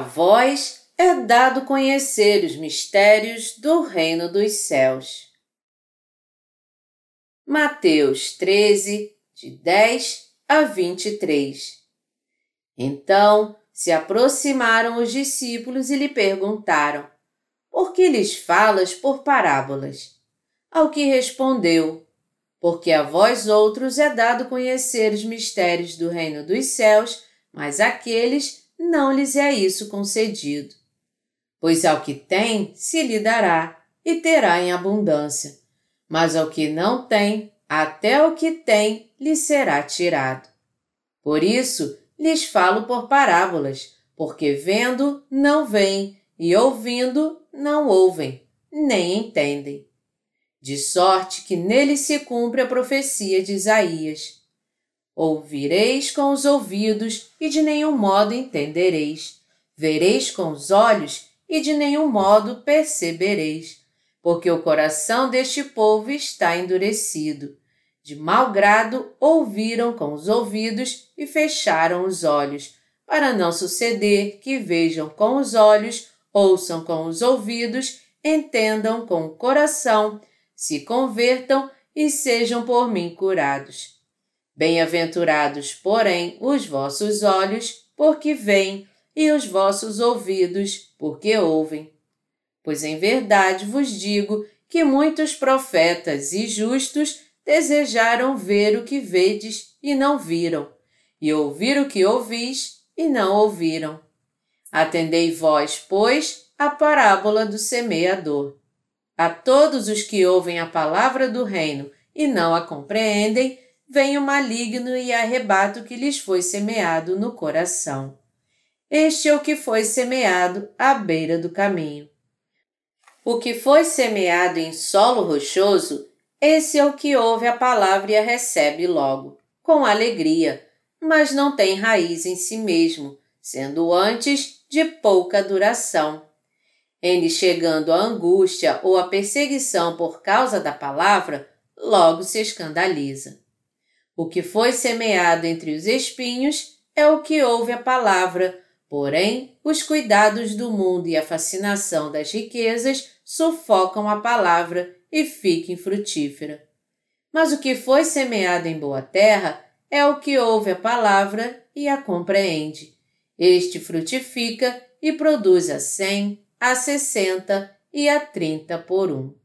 Vós é dado conhecer os mistérios do reino dos céus. Mateus 13, de 10 a 23 Então se aproximaram os discípulos e lhe perguntaram: Por que lhes falas por parábolas? Ao que respondeu: Porque a vós outros é dado conhecer os mistérios do reino dos céus, mas àqueles não lhes é isso concedido. Pois ao que tem, se lhe dará, e terá em abundância. Mas ao que não tem, até o que tem lhe será tirado. Por isso, lhes falo por parábolas, porque vendo, não veem, e ouvindo, não ouvem, nem entendem. De sorte que nele se cumpre a profecia de Isaías Ouvireis com os ouvidos e de nenhum modo entendereis. Vereis com os olhos e de nenhum modo percebereis. Porque o coração deste povo está endurecido. De mau grado ouviram com os ouvidos e fecharam os olhos, para não suceder que vejam com os olhos, ouçam com os ouvidos, entendam com o coração, se convertam e sejam por mim curados. Bem-aventurados, porém, os vossos olhos, porque veem, e os vossos ouvidos, porque ouvem. Pois em verdade vos digo que muitos profetas e justos desejaram ver o que vedes e não viram, e ouvir o que ouvis e não ouviram. Atendei vós, pois, a parábola do semeador. A todos os que ouvem a palavra do reino e não a compreendem, vem o maligno e arrebata o que lhes foi semeado no coração. Este é o que foi semeado à beira do caminho. O que foi semeado em solo rochoso, esse é o que ouve a palavra e a recebe logo, com alegria, mas não tem raiz em si mesmo, sendo antes de pouca duração. Ele chegando a angústia ou a perseguição por causa da palavra, logo se escandaliza. O que foi semeado entre os espinhos é o que ouve a palavra, porém, os cuidados do mundo e a fascinação das riquezas sufocam a palavra e fica infrutífera. Mas o que foi semeado em boa terra é o que ouve a palavra e a compreende. Este frutifica e produz a cem, a sessenta e a trinta por um.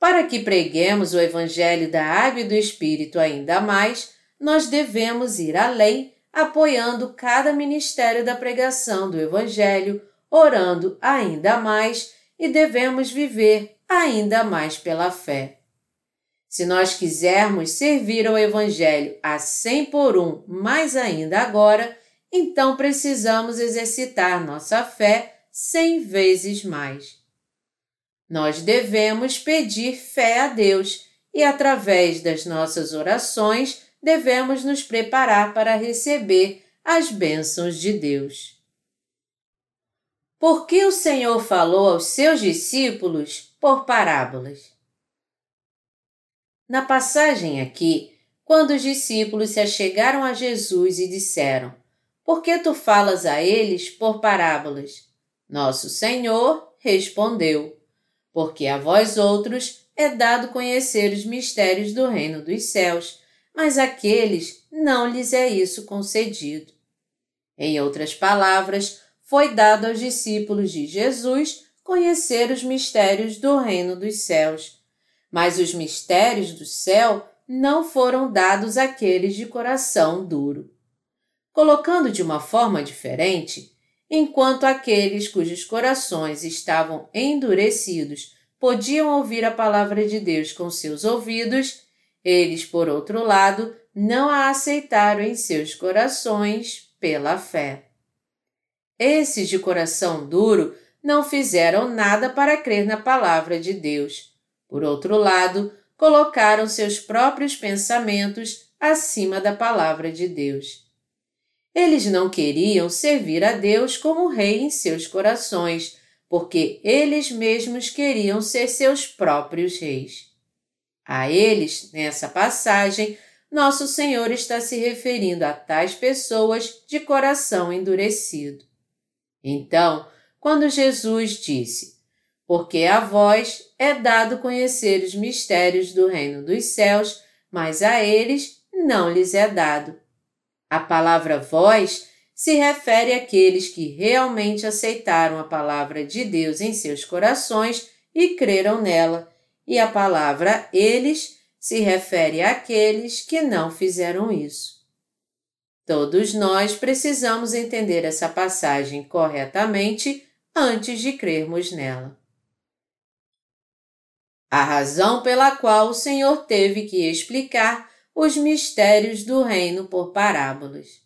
Para que preguemos o Evangelho da Água e do Espírito ainda mais, nós devemos ir além, apoiando cada ministério da pregação do Evangelho, orando ainda mais e devemos viver ainda mais pela fé. Se nós quisermos servir ao Evangelho a cem por um, mais ainda agora, então precisamos exercitar nossa fé cem vezes mais. Nós devemos pedir fé a Deus e, através das nossas orações, devemos nos preparar para receber as bênçãos de Deus. Por que o Senhor falou aos seus discípulos por parábolas? Na passagem aqui, quando os discípulos se achegaram a Jesus e disseram: Por que tu falas a eles por parábolas? Nosso Senhor respondeu: porque a vós outros é dado conhecer os mistérios do reino dos céus, mas àqueles não lhes é isso concedido. Em outras palavras, foi dado aos discípulos de Jesus conhecer os mistérios do reino dos céus, mas os mistérios do céu não foram dados àqueles de coração duro. Colocando de uma forma diferente, enquanto aqueles cujos corações estavam endurecidos podiam ouvir a palavra de Deus com seus ouvidos, eles, por outro lado, não a aceitaram em seus corações pela fé. Esses de coração duro não fizeram nada para crer na palavra de Deus. Por outro lado, colocaram seus próprios pensamentos acima da palavra de Deus. Eles não queriam servir a Deus como rei em seus corações, porque eles mesmos queriam ser seus próprios reis. A eles, nessa passagem, nosso Senhor está se referindo a tais pessoas de coração endurecido. Então, quando Jesus disse: Porque a vós é dado conhecer os mistérios do reino dos céus, mas a eles não lhes é dado. A palavra vós se refere àqueles que realmente aceitaram a palavra de Deus em seus corações e creram nela, e a palavra eles se refere àqueles que não fizeram isso. Todos nós precisamos entender essa passagem corretamente antes de crermos nela. A razão pela qual o Senhor teve que explicar os mistérios do reino por parábolas.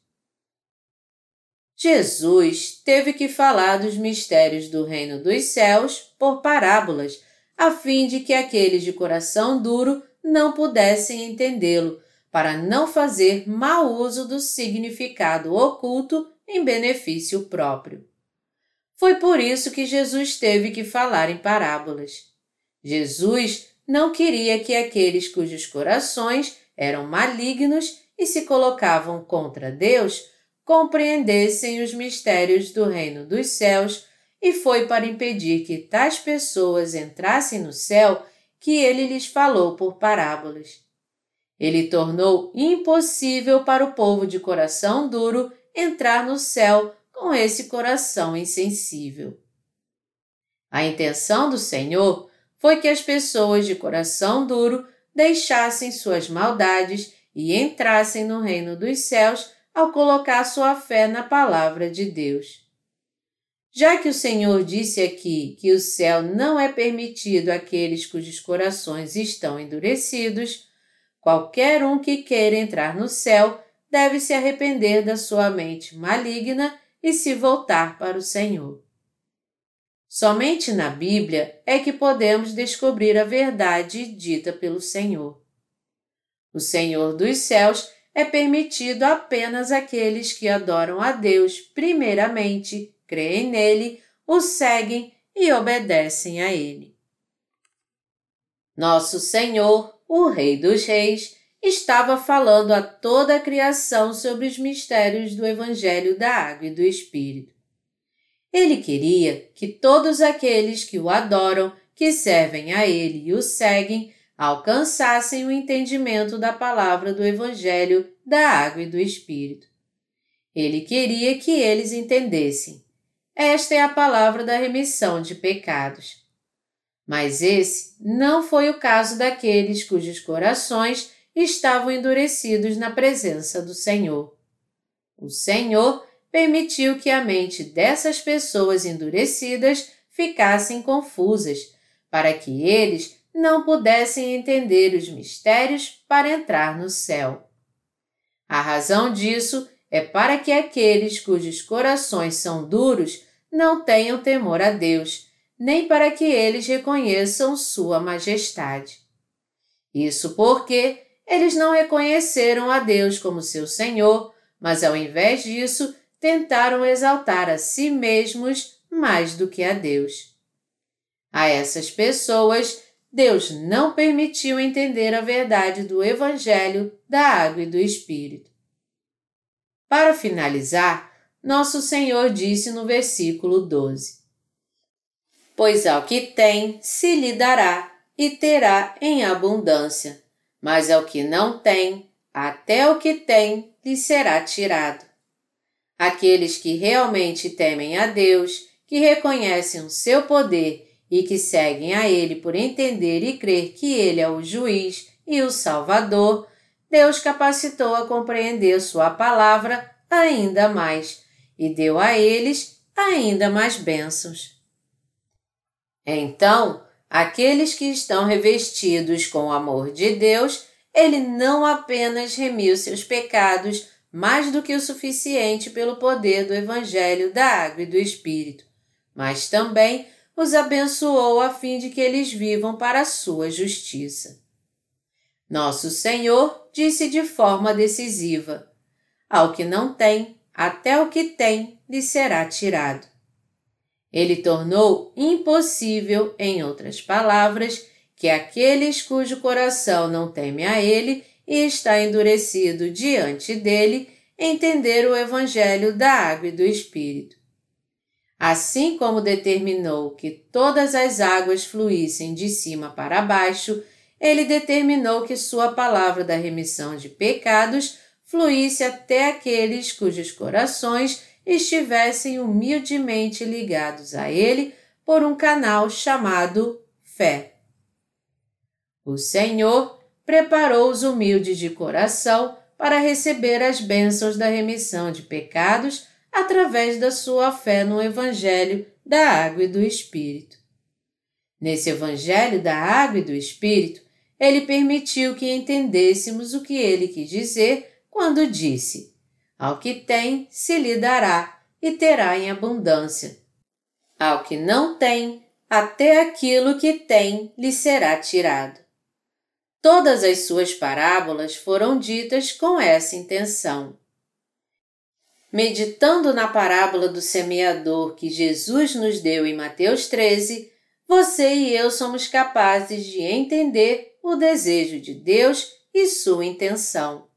Jesus teve que falar dos mistérios do reino dos céus por parábolas, a fim de que aqueles de coração duro não pudessem entendê-lo, para não fazer mau uso do significado oculto em benefício próprio. Foi por isso que Jesus teve que falar em parábolas. Jesus não queria que aqueles cujos corações eram malignos e se colocavam contra Deus compreendessem os mistérios do reino dos céus, e foi para impedir que tais pessoas entrassem no céu que ele lhes falou por parábolas. Ele tornou impossível para o povo de coração duro entrar no céu com esse coração insensível. A intenção do Senhor foi que as pessoas de coração duro deixassem suas maldades e entrassem no reino dos céus ao colocar sua fé na palavra de Deus. Já que o Senhor disse aqui que o céu não é permitido àqueles cujos corações estão endurecidos, qualquer um que queira entrar no céu deve se arrepender da sua mente maligna e se voltar para o Senhor. Somente na Bíblia é que podemos descobrir a verdade dita pelo Senhor. O Senhor dos céus é permitido apenas àqueles que adoram a Deus primeiramente, creem nele, o seguem e obedecem a ele. Nosso Senhor, o Rei dos Reis, estava falando a toda a criação sobre os mistérios do Evangelho da Água e do Espírito. Ele queria que todos aqueles que o adoram, que servem a ele e o seguem, alcançassem o entendimento da palavra do Evangelho da água e do Espírito. Ele queria que eles entendessem. Esta é a palavra da remissão de pecados. Mas esse não foi o caso daqueles cujos corações estavam endurecidos na presença do Senhor. O Senhor permitiu que a mente dessas pessoas endurecidas ficassem confusas, para que eles não pudessem entender os mistérios para entrar no céu. A razão disso é para que aqueles cujos corações são duros não tenham temor a Deus, nem para que eles reconheçam Sua majestade. Isso porque eles não reconheceram a Deus como seu Senhor, mas ao invés disso tentaram exaltar a si mesmos mais do que a Deus. A essas pessoas, Deus não permitiu entender a verdade do Evangelho da água e do Espírito. Para finalizar, nosso Senhor disse no versículo 12: Pois ao que tem se lhe dará e terá em abundância, mas ao que não tem, até o que tem lhe será tirado. Aqueles que realmente temem a Deus, que reconhecem o seu poder e que seguem a Ele por entender e crer que Ele é o juiz e o Salvador, Deus capacitou a compreender Sua palavra ainda mais e deu a eles ainda mais bênçãos. Então, aqueles que estão revestidos com o amor de Deus, Ele não apenas remiu seus pecados mais do que o suficiente pelo poder do Evangelho da Água e do Espírito, mas também os abençoou a fim de que eles vivam para a sua justiça. Nosso Senhor disse de forma decisiva: Ao que não tem, até o que tem lhe será tirado. Ele tornou impossível, em outras palavras, que aqueles cujo coração não teme a Ele e está endurecido diante dele, entender o Evangelho da água e do Espírito. Assim como determinou que todas as águas fluíssem de cima para baixo, ele determinou que sua palavra da remissão de pecados fluísse até aqueles cujos corações estivessem humildemente ligados a ele por um canal chamado fé. O Senhor preparou os humildes de coração para receber as bênçãos da remissão de pecados através da sua fé no Evangelho da Água e do Espírito. Nesse Evangelho da Água e do Espírito, ele permitiu que entendêssemos o que ele quis dizer quando disse: Ao que tem, se lhe dará, e terá em abundância. Ao que não tem, até aquilo que tem lhe será tirado. Todas as suas parábolas foram ditas com essa intenção. Meditando na parábola do semeador que Jesus nos deu em Mateus 13, você e eu somos capazes de entender o desejo de Deus e sua intenção.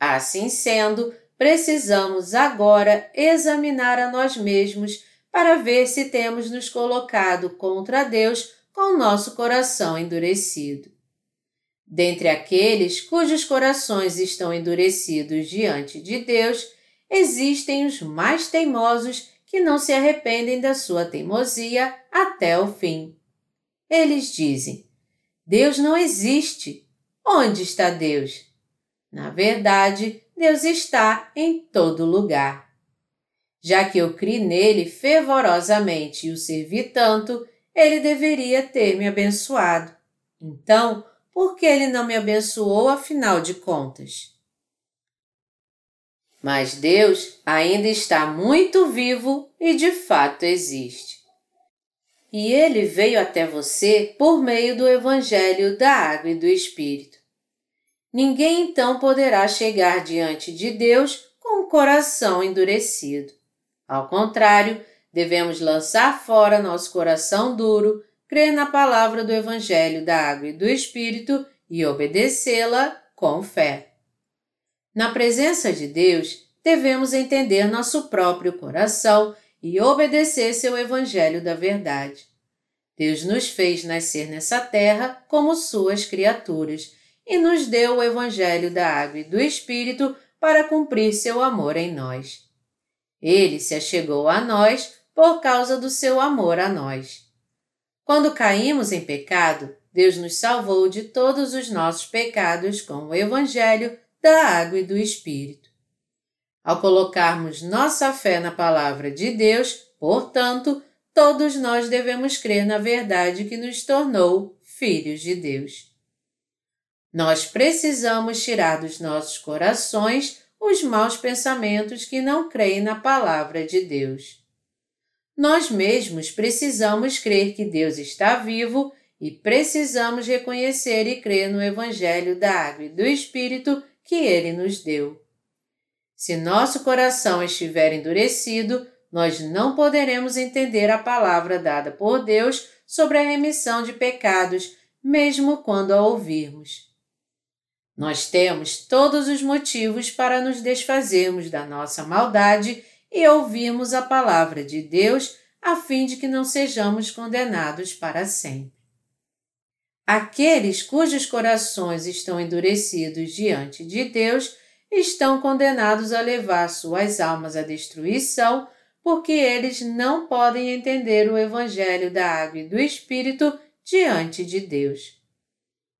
Assim sendo, precisamos agora examinar a nós mesmos para ver se temos nos colocado contra Deus com nosso coração endurecido. Dentre aqueles cujos corações estão endurecidos diante de Deus, existem os mais teimosos que não se arrependem da sua teimosia até o fim. Eles dizem: Deus não existe. Onde está Deus? Na verdade, Deus está em todo lugar. Já que eu criei nele fervorosamente e o servi tanto, ele deveria ter me abençoado. Então, por que ele não me abençoou afinal de contas? Mas Deus ainda está muito vivo e de fato existe. E ele veio até você por meio do Evangelho da Água e do Espírito. Ninguém então poderá chegar diante de Deus com o coração endurecido. Ao contrário, devemos lançar fora nosso coração duro, crer na palavra do Evangelho da Água e do Espírito e obedecê-la com fé. Na presença de Deus, devemos entender nosso próprio coração e obedecer seu Evangelho da verdade. Deus nos fez nascer nessa terra como suas criaturas e nos deu o Evangelho da Água e do Espírito para cumprir seu amor em nós. Ele se achegou a nós por causa do seu amor a nós. Quando caímos em pecado, Deus nos salvou de todos os nossos pecados com o Evangelho da água e do Espírito. Ao colocarmos nossa fé na palavra de Deus, portanto, todos nós devemos crer na verdade que nos tornou filhos de Deus. Nós precisamos tirar dos nossos corações os maus pensamentos que não creem na palavra de Deus. Nós mesmos precisamos crer que Deus está vivo e precisamos reconhecer e crer no Evangelho da Água e do Espírito que Ele nos deu. Se nosso coração estiver endurecido, nós não poderemos entender a palavra dada por Deus sobre a remissão de pecados, mesmo quando a ouvirmos. Nós temos todos os motivos para nos desfazermos da nossa maldade e ouvirmos a palavra de Deus a fim de que não sejamos condenados para sempre. Aqueles cujos corações estão endurecidos diante de Deus estão condenados a levar suas almas à destruição, porque eles não podem entender o Evangelho da Água e do Espírito diante de Deus.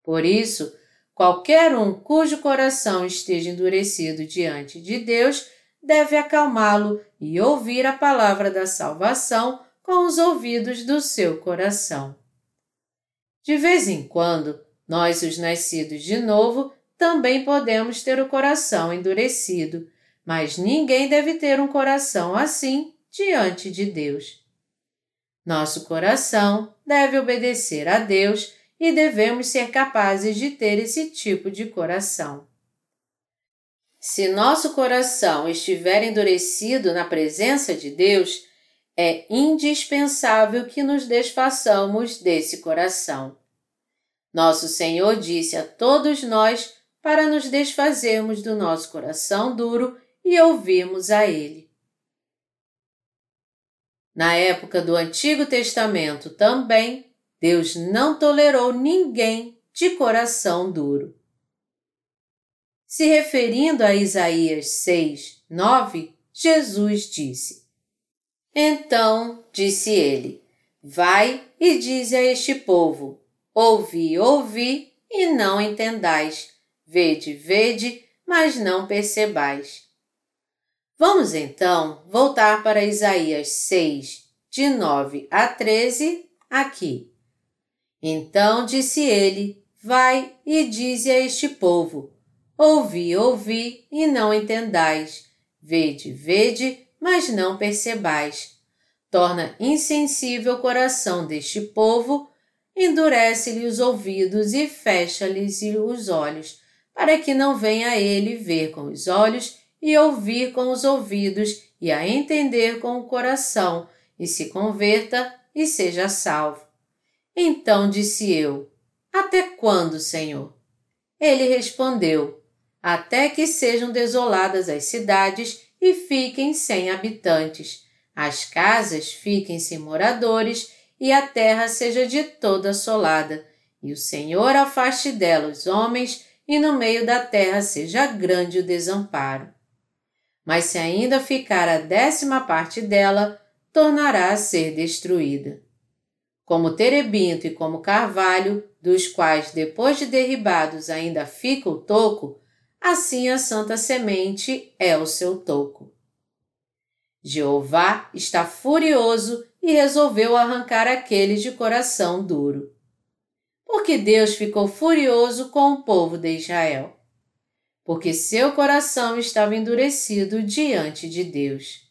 Por isso, Qualquer um cujo coração esteja endurecido diante de Deus deve acalmá-lo e ouvir a palavra da salvação com os ouvidos do seu coração. De vez em quando, nós, os nascidos de novo, também podemos ter o coração endurecido, mas ninguém deve ter um coração assim diante de Deus. Nosso coração deve obedecer a Deus e devemos ser capazes de ter esse tipo de coração. Se nosso coração estiver endurecido na presença de Deus, é indispensável que nos desfaçamos desse coração. Nosso Senhor disse a todos nós para nos desfazermos do nosso coração duro e ouvirmos a Ele. Na época do Antigo Testamento também, Deus não tolerou ninguém de coração duro. Se referindo a Isaías 6, 9, Jesus disse: Então disse ele: Vai e dize a este povo: Ouvi, ouvi e não entendais, vede, vede, mas não percebais. Vamos então voltar para Isaías 6, de 9 a 13, aqui. Então disse ele: Vai e dize a este povo: Ouvi, ouvi e não entendais. Vede, vede, mas não percebais. Torna insensível o coração deste povo, endurece-lhe os ouvidos e fecha-lhes os olhos, para que não venha ele ver com os olhos e ouvir com os ouvidos e a entender com o coração, e se converta e seja salvo. Então disse eu: Até quando, Senhor? Ele respondeu: até que sejam desoladas as cidades e fiquem sem habitantes, as casas fiquem sem moradores e a terra seja de toda assolada, e o Senhor afaste dela os homens e no meio da terra seja grande o desamparo. Mas se ainda ficar a décima parte dela, tornará a ser destruída. Como terebinto e como carvalho, dos quais depois de derribados ainda fica o toco, assim a santa semente é o seu toco. Jeová está furioso e resolveu arrancar aqueles de coração duro. Porque Deus ficou furioso com o povo de Israel. Porque seu coração estava endurecido diante de Deus.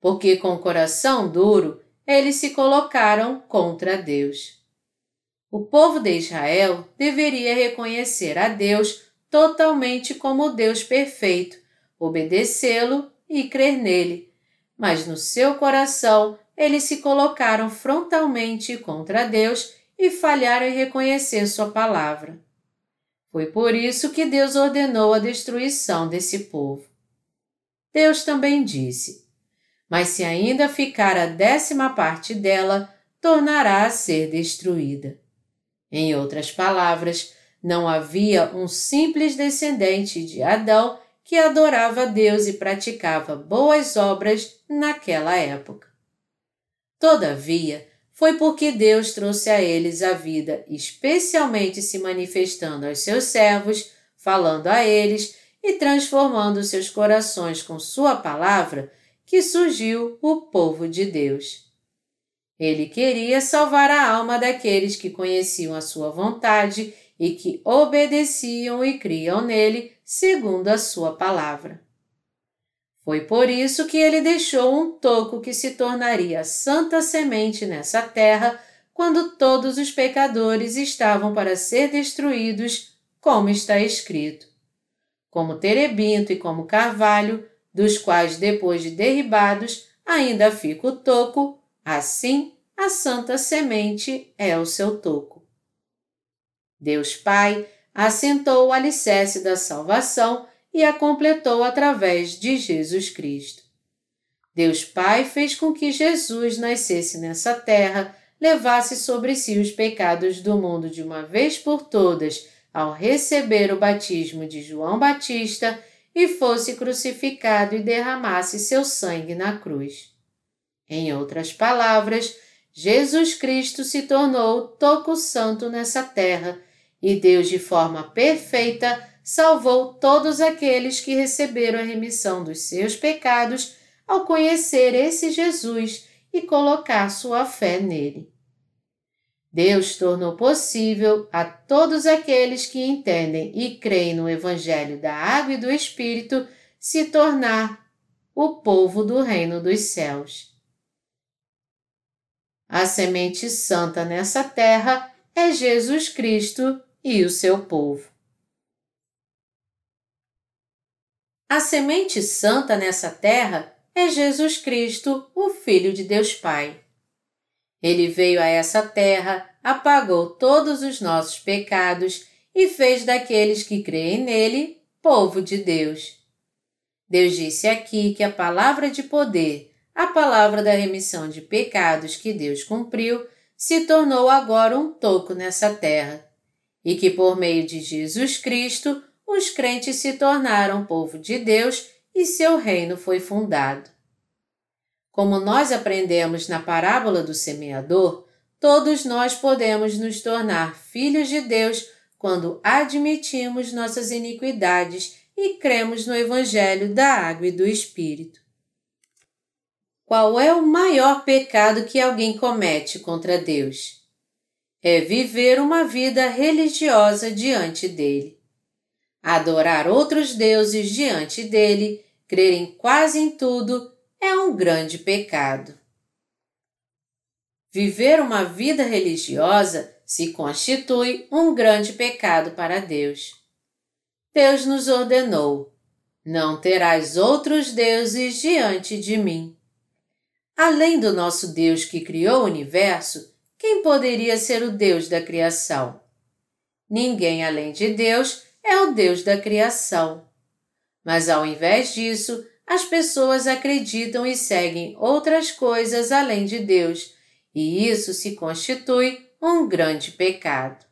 Porque com o coração duro eles se colocaram contra Deus. O povo de Israel deveria reconhecer a Deus totalmente como Deus perfeito, obedecê-lo e crer nele, mas no seu coração eles se colocaram frontalmente contra Deus e falharam em reconhecer sua palavra. Foi por isso que Deus ordenou a destruição desse povo. Deus também disse: Mas se ainda ficar a décima parte dela, tornará a ser destruída. Em outras palavras, não havia um simples descendente de Adão que adorava Deus e praticava boas obras naquela época. Todavia, foi porque Deus trouxe a eles a vida, especialmente se manifestando aos seus servos, falando a eles e transformando seus corações com Sua palavra, que surgiu o povo de Deus. Ele queria salvar a alma daqueles que conheciam a Sua vontade e que obedeciam e criam nele segundo a sua palavra. Foi por isso que ele deixou um toco que se tornaria santa semente nessa terra quando todos os pecadores estavam para ser destruídos, como está escrito. Como terebinto e como carvalho, dos quais depois de derribados ainda fica o toco, assim a santa semente é o seu toco. Deus Pai assentou o alicerce da salvação e a completou através de Jesus Cristo. Deus Pai fez com que Jesus nascesse nessa terra, levasse sobre si os pecados do mundo de uma vez por todas, ao receber o batismo de João Batista e fosse crucificado e derramasse seu sangue na cruz. Em outras palavras, Jesus Cristo se tornou toco santo nessa terra e Deus, de forma perfeita, salvou todos aqueles que receberam a remissão dos seus pecados ao conhecer esse Jesus e colocar sua fé nele. Deus tornou possível a todos aqueles que entendem e creem no Evangelho da Água e do Espírito se tornar o povo do Reino dos Céus. A semente santa nessa terra é Jesus Cristo e o seu povo. A semente santa nessa terra é Jesus Cristo, o Filho de Deus Pai. Ele veio a essa terra, apagou todos os nossos pecados e fez daqueles que creem nele povo de Deus. Deus disse aqui que a palavra de poder, a palavra da remissão de pecados que Deus cumpriu, se tornou agora um toco nessa terra, e que por meio de Jesus Cristo os crentes se tornaram povo de Deus e seu reino foi fundado. Como nós aprendemos na parábola do semeador, todos nós podemos nos tornar filhos de Deus quando admitimos nossas iniquidades e cremos no Evangelho da Água e do Espírito. Qual é o maior pecado que alguém comete contra Deus? É viver uma vida religiosa diante dele. Adorar outros deuses diante dele, crer em quase em tudo, é um grande pecado. Viver uma vida religiosa se constitui um grande pecado para Deus. Deus nos ordenou: Não terás outros deuses diante de mim. Além do nosso Deus que criou o universo, quem poderia ser o Deus da criação? Ninguém além de Deus é o Deus da criação. Mas ao invés disso, as pessoas acreditam e seguem outras coisas além de Deus, e isso se constitui um grande pecado.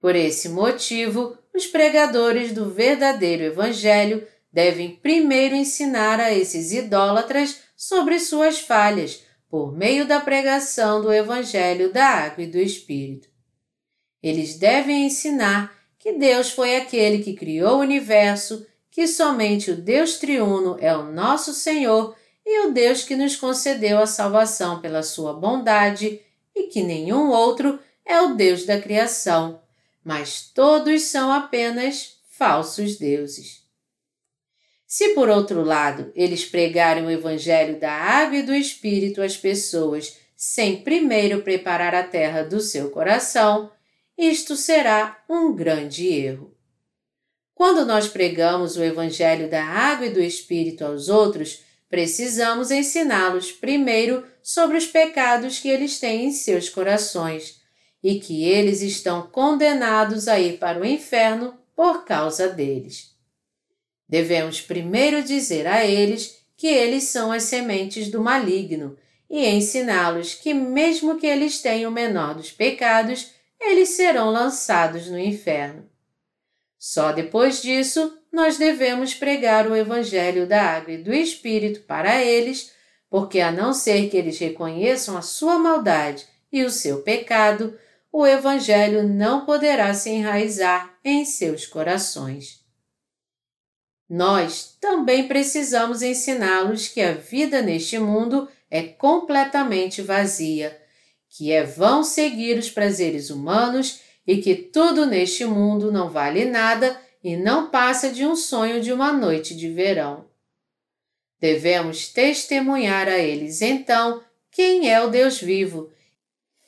Por esse motivo, os pregadores do verdadeiro Evangelho devem primeiro ensinar a esses idólatras sobre suas falhas por meio da pregação do Evangelho da Água e do Espírito. Eles devem ensinar que Deus foi aquele que criou o universo, que somente o Deus triuno é o nosso Senhor e o Deus que nos concedeu a salvação pela sua bondade e que nenhum outro é o Deus da criação, mas todos são apenas falsos deuses. Se, por outro lado, eles pregarem o Evangelho da água e do Espírito às pessoas sem primeiro preparar a terra do seu coração, isto será um grande erro. Quando nós pregamos o Evangelho da água e do Espírito aos outros, precisamos ensiná-los primeiro sobre os pecados que eles têm em seus corações e que eles estão condenados a ir para o inferno por causa deles. Devemos primeiro dizer a eles que eles são as sementes do maligno e ensiná-los que, mesmo que eles tenham o menor dos pecados, eles serão lançados no inferno. Só depois disso nós devemos pregar o Evangelho da Água e do Espírito para eles, porque, a não ser que eles reconheçam a sua maldade e o seu pecado, o Evangelho não poderá se enraizar em seus corações. Nós também precisamos ensiná-los que a vida neste mundo é completamente vazia, que é vão seguir os prazeres humanos e que tudo neste mundo não vale nada e não passa de um sonho de uma noite de verão. Devemos testemunhar a eles então quem é o Deus vivo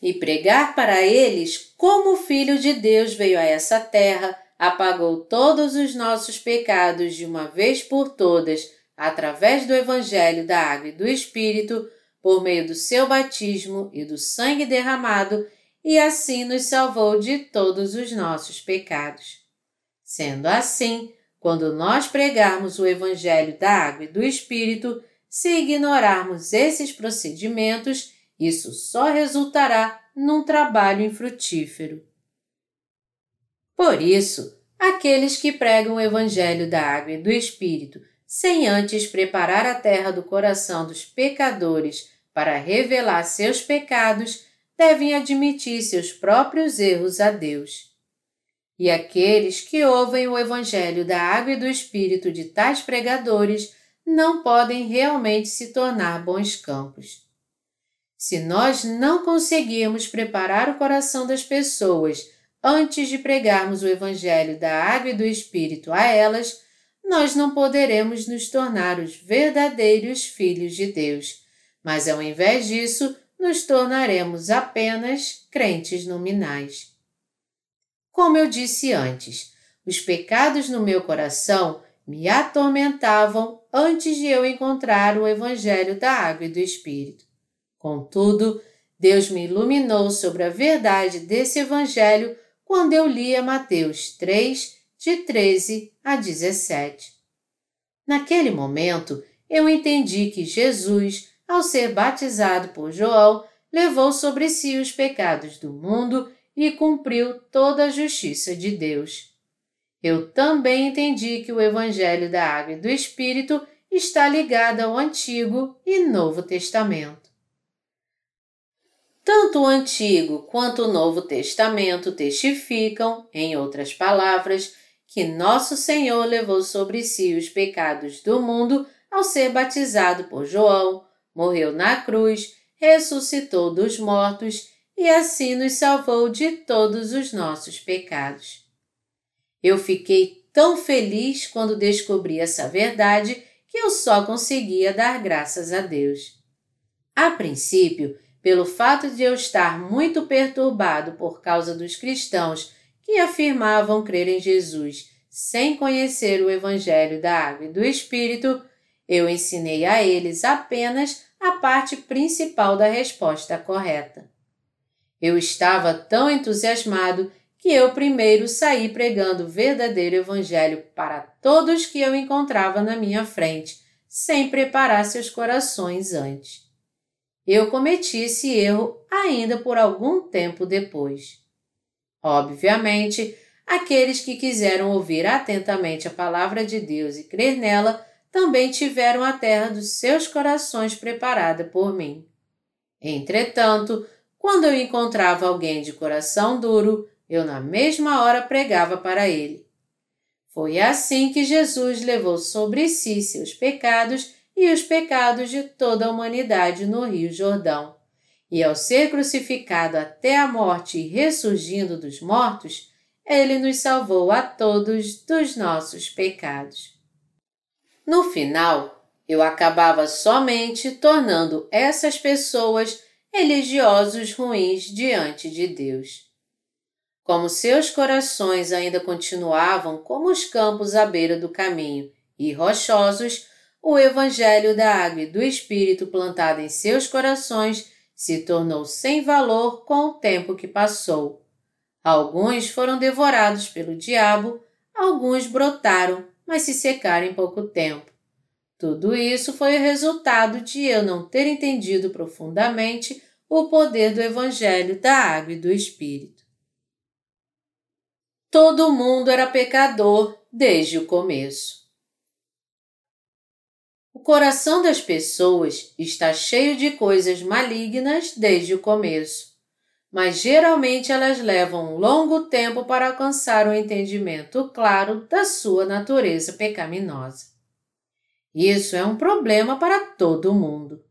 e pregar para eles como o Filho de Deus veio a essa terra apagou todos os nossos pecados de uma vez por todas através do Evangelho da Água e do Espírito, por meio do seu batismo e do sangue derramado, e assim nos salvou de todos os nossos pecados. Sendo assim, quando nós pregarmos o Evangelho da Água e do Espírito, se ignorarmos esses procedimentos, isso só resultará num trabalho infrutífero. Por isso, aqueles que pregam o Evangelho da Água e do Espírito, sem antes preparar a terra do coração dos pecadores para revelar seus pecados, devem admitir seus próprios erros a Deus. E aqueles que ouvem o Evangelho da Água e do Espírito de tais pregadores não podem realmente se tornar bons campos. Se nós não conseguirmos preparar o coração das pessoas antes de pregarmos o Evangelho da Água e do Espírito a elas, nós não poderemos nos tornar os verdadeiros filhos de Deus, mas ao invés disso, nos tornaremos apenas crentes nominais. Como eu disse antes, os pecados no meu coração me atormentavam antes de eu encontrar o Evangelho da Água e do Espírito. Contudo, Deus me iluminou sobre a verdade desse Evangelho quando eu lia Mateus 3, de 13 a 17. Naquele momento, eu entendi que Jesus, ao ser batizado por João, levou sobre si os pecados do mundo e cumpriu toda a justiça de Deus. Eu também entendi que o Evangelho da Água e do Espírito está ligado ao Antigo e Novo Testamento. Tanto o Antigo quanto o Novo Testamento testificam, em outras palavras, que nosso Senhor levou sobre si os pecados do mundo ao ser batizado por João, morreu na cruz, ressuscitou dos mortos e assim nos salvou de todos os nossos pecados. Eu fiquei tão feliz quando descobri essa verdade que eu só conseguia dar graças a Deus. A princípio, pelo fato de eu estar muito perturbado por causa dos cristãos que afirmavam crer em Jesus sem conhecer o Evangelho da Água e do Espírito, eu ensinei a eles apenas a parte principal da resposta correta. Eu estava tão entusiasmado que eu primeiro saí pregando o verdadeiro Evangelho para todos que eu encontrava na minha frente, sem preparar seus corações antes. Eu cometi esse erro ainda por algum tempo depois. Obviamente, aqueles que quiseram ouvir atentamente a palavra de Deus e crer nela também tiveram a terra dos seus corações preparada por mim. Entretanto, quando eu encontrava alguém de coração duro, eu na mesma hora pregava para ele. Foi assim que Jesus levou sobre si seus pecados e os pecados de toda a humanidade no Rio Jordão. E ao ser crucificado até a morte e ressurgindo dos mortos, ele nos salvou a todos dos nossos pecados. No final, eu acabava somente tornando essas pessoas religiosos ruins diante de Deus. Como seus corações ainda continuavam como os campos à beira do caminho e rochosos, o Evangelho da Água e do Espírito plantado em seus corações se tornou sem valor com o tempo que passou. Alguns foram devorados pelo diabo, alguns brotaram, mas se secaram em pouco tempo. Tudo isso foi o resultado de eu não ter entendido profundamente o poder do Evangelho da Água e do Espírito. Todo mundo era pecador desde o começo. O coração das pessoas está cheio de coisas malignas desde o começo, mas geralmente elas levam um longo tempo para alcançar o um entendimento claro da sua natureza pecaminosa. Isso é um problema para todo mundo.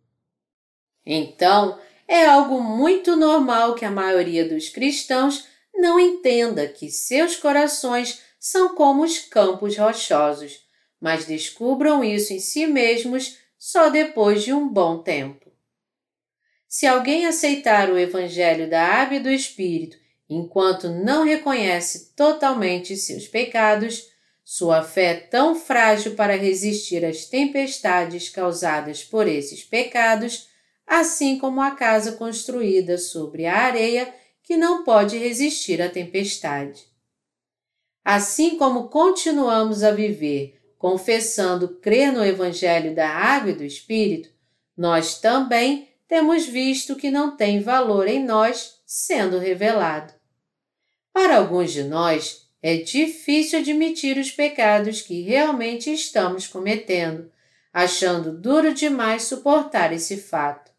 Então, é algo muito normal que a maioria dos cristãos não entenda que seus corações são como os campos rochosos, mas descubram isso em si mesmos só depois de um bom tempo. Se alguém aceitar o Evangelho da Água e do Espírito enquanto não reconhece totalmente seus pecados, sua fé é tão frágil para resistir às tempestades causadas por esses pecados assim como a casa construída sobre a areia que não pode resistir à tempestade. Assim como continuamos a viver confessando crer no Evangelho da Água e do Espírito, nós também temos visto que não tem valor em nós sendo revelado. Para alguns de nós, é difícil admitir os pecados que realmente estamos cometendo, achando duro demais suportar esse fato.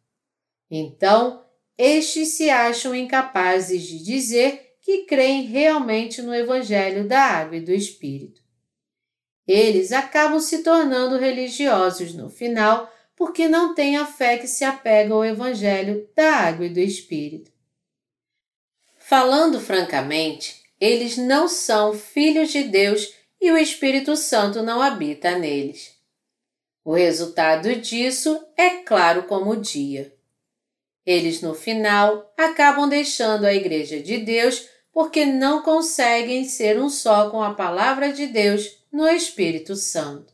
Então, estes se acham incapazes de dizer que creem realmente no Evangelho da Água e do Espírito. Eles acabam se tornando religiosos no final porque não têm a fé que se apega ao Evangelho da Água e do Espírito. Falando francamente, eles não são filhos de Deus e o Espírito Santo não habita neles. O resultado disso é claro como o dia. Eles, no final, acabam deixando a Igreja de Deus porque não conseguem ser um só com a Palavra de Deus no Espírito Santo.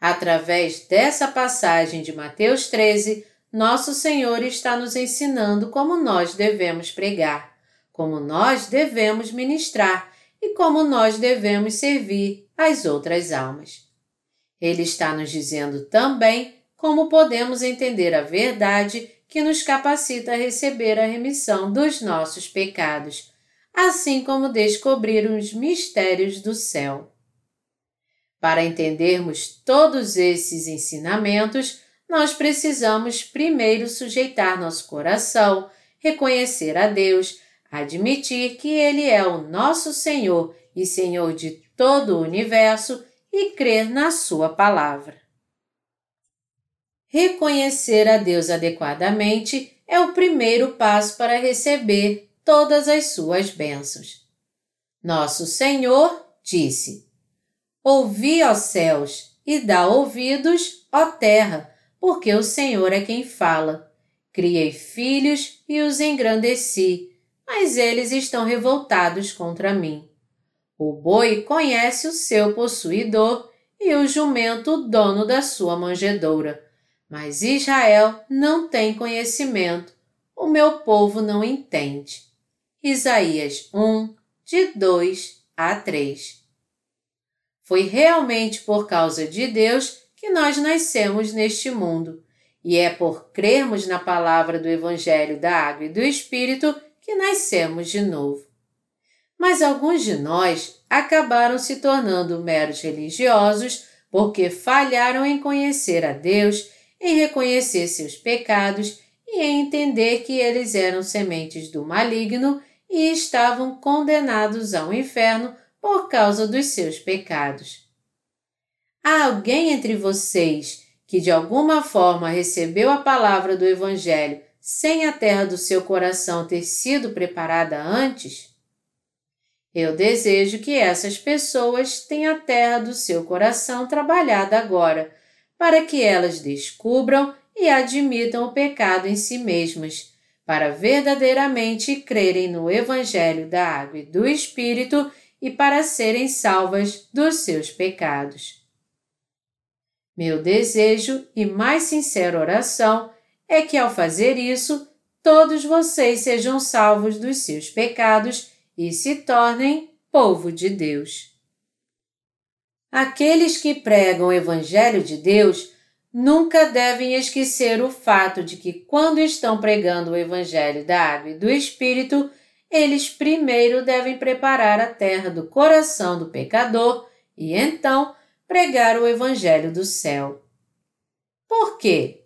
Através dessa passagem de Mateus 13, nosso Senhor está nos ensinando como nós devemos pregar, como nós devemos ministrar e como nós devemos servir as outras almas. Ele está nos dizendo também como podemos entender a verdade que nos capacita a receber a remissão dos nossos pecados, assim como descobrir os mistérios do céu. Para entendermos todos esses ensinamentos, nós precisamos primeiro sujeitar nosso coração, reconhecer a Deus, admitir que Ele é o nosso Senhor e Senhor de todo o universo e crer na Sua palavra. Reconhecer a Deus adequadamente é o primeiro passo para receber todas as suas bênçãos. Nosso Senhor disse: Ouvi, ó céus, e dá ouvidos, ó terra, porque o Senhor é quem fala. Criei filhos e os engrandeci, mas eles estão revoltados contra mim. O boi conhece o seu possuidor e o jumento o dono da sua manjedoura. Mas Israel não tem conhecimento, o meu povo não entende. Isaías 1, de 2 a 3. Foi realmente por causa de Deus que nós nascemos neste mundo, e é por crermos na palavra do Evangelho da Água e do Espírito que nascemos de novo. Mas alguns de nós acabaram se tornando meros religiosos porque falharam em conhecer a Deus, em reconhecer seus pecados e em entender que eles eram sementes do maligno e estavam condenados ao inferno por causa dos seus pecados. Há alguém entre vocês que de alguma forma recebeu a palavra do Evangelho sem a terra do seu coração ter sido preparada antes? Eu desejo que essas pessoas tenham a terra do seu coração trabalhada agora, para que elas descubram e admitam o pecado em si mesmas, para verdadeiramente crerem no Evangelho da Água e do Espírito e para serem salvas dos seus pecados. Meu desejo e mais sincera oração é que ao fazer isso, todos vocês sejam salvos dos seus pecados e se tornem povo de Deus. Aqueles que pregam o Evangelho de Deus nunca devem esquecer o fato de que, quando estão pregando o Evangelho da Água e do Espírito, eles primeiro devem preparar a terra do coração do pecador e então pregar o Evangelho do céu. Por quê?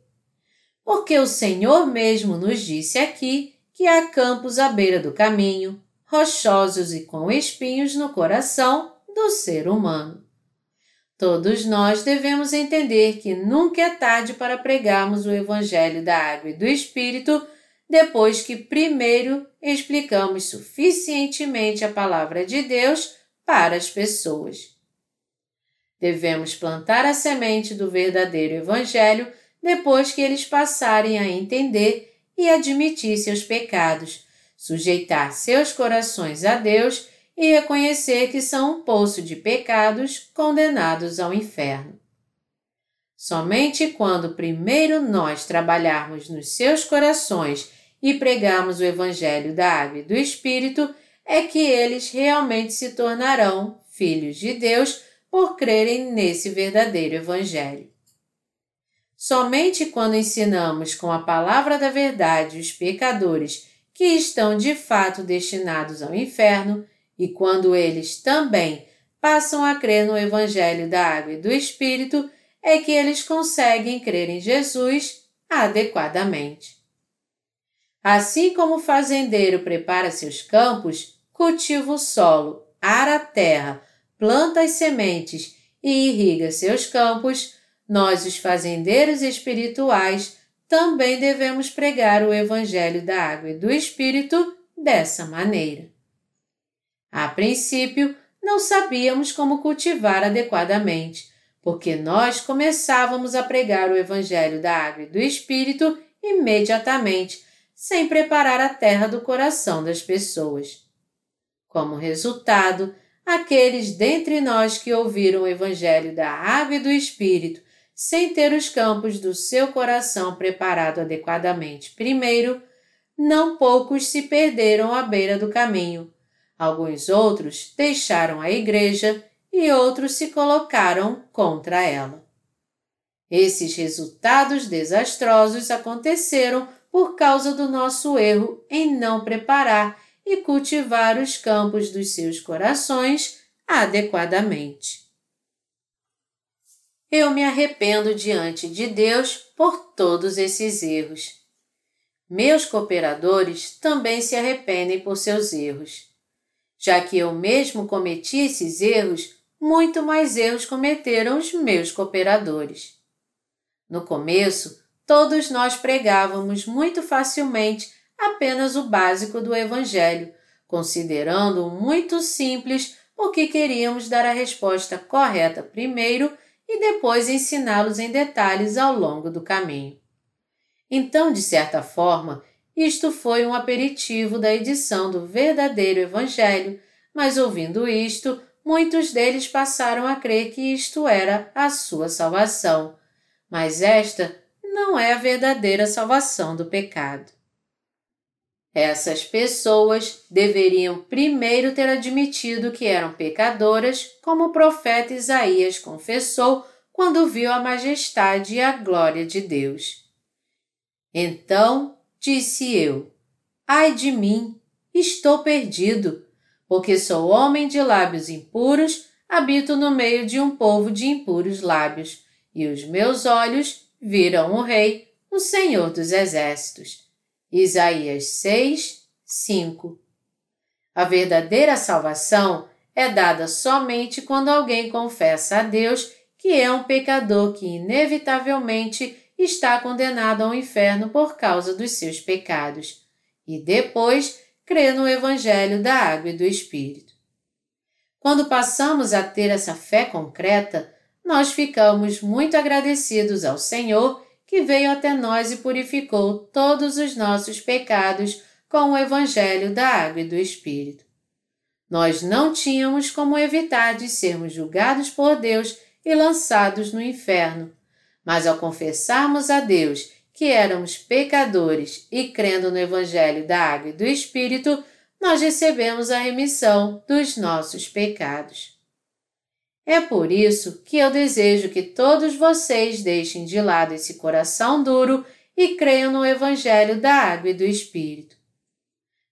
porque o Senhor mesmo nos disse aqui que há campos à beira do caminho, rochosos e com espinhos no coração do ser humano. Todos nós devemos entender que nunca é tarde para pregarmos o Evangelho da Água e do Espírito depois que primeiro explicamos suficientemente a palavra de Deus para as pessoas. Devemos plantar a semente do verdadeiro Evangelho depois que eles passarem a entender e admitir seus pecados, sujeitar seus corações a Deus e reconhecer que são um poço de pecados condenados ao inferno. Somente quando primeiro nós trabalharmos nos seus corações e pregarmos o Evangelho da Água e do Espírito é que eles realmente se tornarão filhos de Deus por crerem nesse verdadeiro Evangelho. Somente quando ensinamos com a palavra da verdade os pecadores que estão de fato destinados ao inferno e quando eles também passam a crer no Evangelho da Água e do Espírito, é que eles conseguem crer em Jesus adequadamente. Assim como o fazendeiro prepara seus campos, cultiva o solo, ara a terra, planta as sementes e irriga seus campos, nós, os fazendeiros espirituais, também devemos pregar o Evangelho da Água e do Espírito dessa maneira. A princípio, não sabíamos como cultivar adequadamente, porque nós começávamos a pregar o Evangelho da Água e do Espírito imediatamente, sem preparar a terra do coração das pessoas. Como resultado, aqueles dentre nós que ouviram o Evangelho da Água e do Espírito sem ter os campos do seu coração preparado adequadamente primeiro, não poucos se perderam à beira do caminho. Alguns outros deixaram a igreja e outros se colocaram contra ela. Esses resultados desastrosos aconteceram por causa do nosso erro em não preparar e cultivar os campos dos seus corações adequadamente. Eu me arrependo diante de Deus por todos esses erros. Meus cooperadores também se arrependem por seus erros. Já que eu mesmo cometi esses erros, muito mais erros cometeram os meus cooperadores. No começo, todos nós pregávamos muito facilmente apenas o básico do Evangelho, considerando-o muito simples porque queríamos dar a resposta correta primeiro e depois ensiná-los em detalhes ao longo do caminho. Então, de certa forma, isto foi um aperitivo da edição do verdadeiro Evangelho, mas ouvindo isto, muitos deles passaram a crer que isto era a sua salvação. Mas esta não é a verdadeira salvação do pecado. Essas pessoas deveriam primeiro ter admitido que eram pecadoras, como o profeta Isaías confessou quando viu a majestade e a glória de Deus. Então disse eu: Ai de mim, estou perdido, porque sou homem de lábios impuros, habito no meio de um povo de impuros lábios, e os meus olhos viram o Rei, o Senhor dos Exércitos. Isaías 6, 5. A verdadeira salvação é dada somente quando alguém confessa a Deus que é um pecador que inevitavelmente está condenado ao inferno por causa dos seus pecados, e depois crê no Evangelho da Água e do Espírito. Quando passamos a ter essa fé concreta, nós ficamos muito agradecidos ao Senhor que veio até nós e purificou todos os nossos pecados com o Evangelho da Água e do Espírito. Nós não tínhamos como evitar de sermos julgados por Deus e lançados no inferno, mas ao confessarmos a Deus que éramos pecadores e crendo no Evangelho da Água e do Espírito, nós recebemos a remissão dos nossos pecados. É por isso que eu desejo que todos vocês deixem de lado esse coração duro e creiam no Evangelho da Água e do Espírito.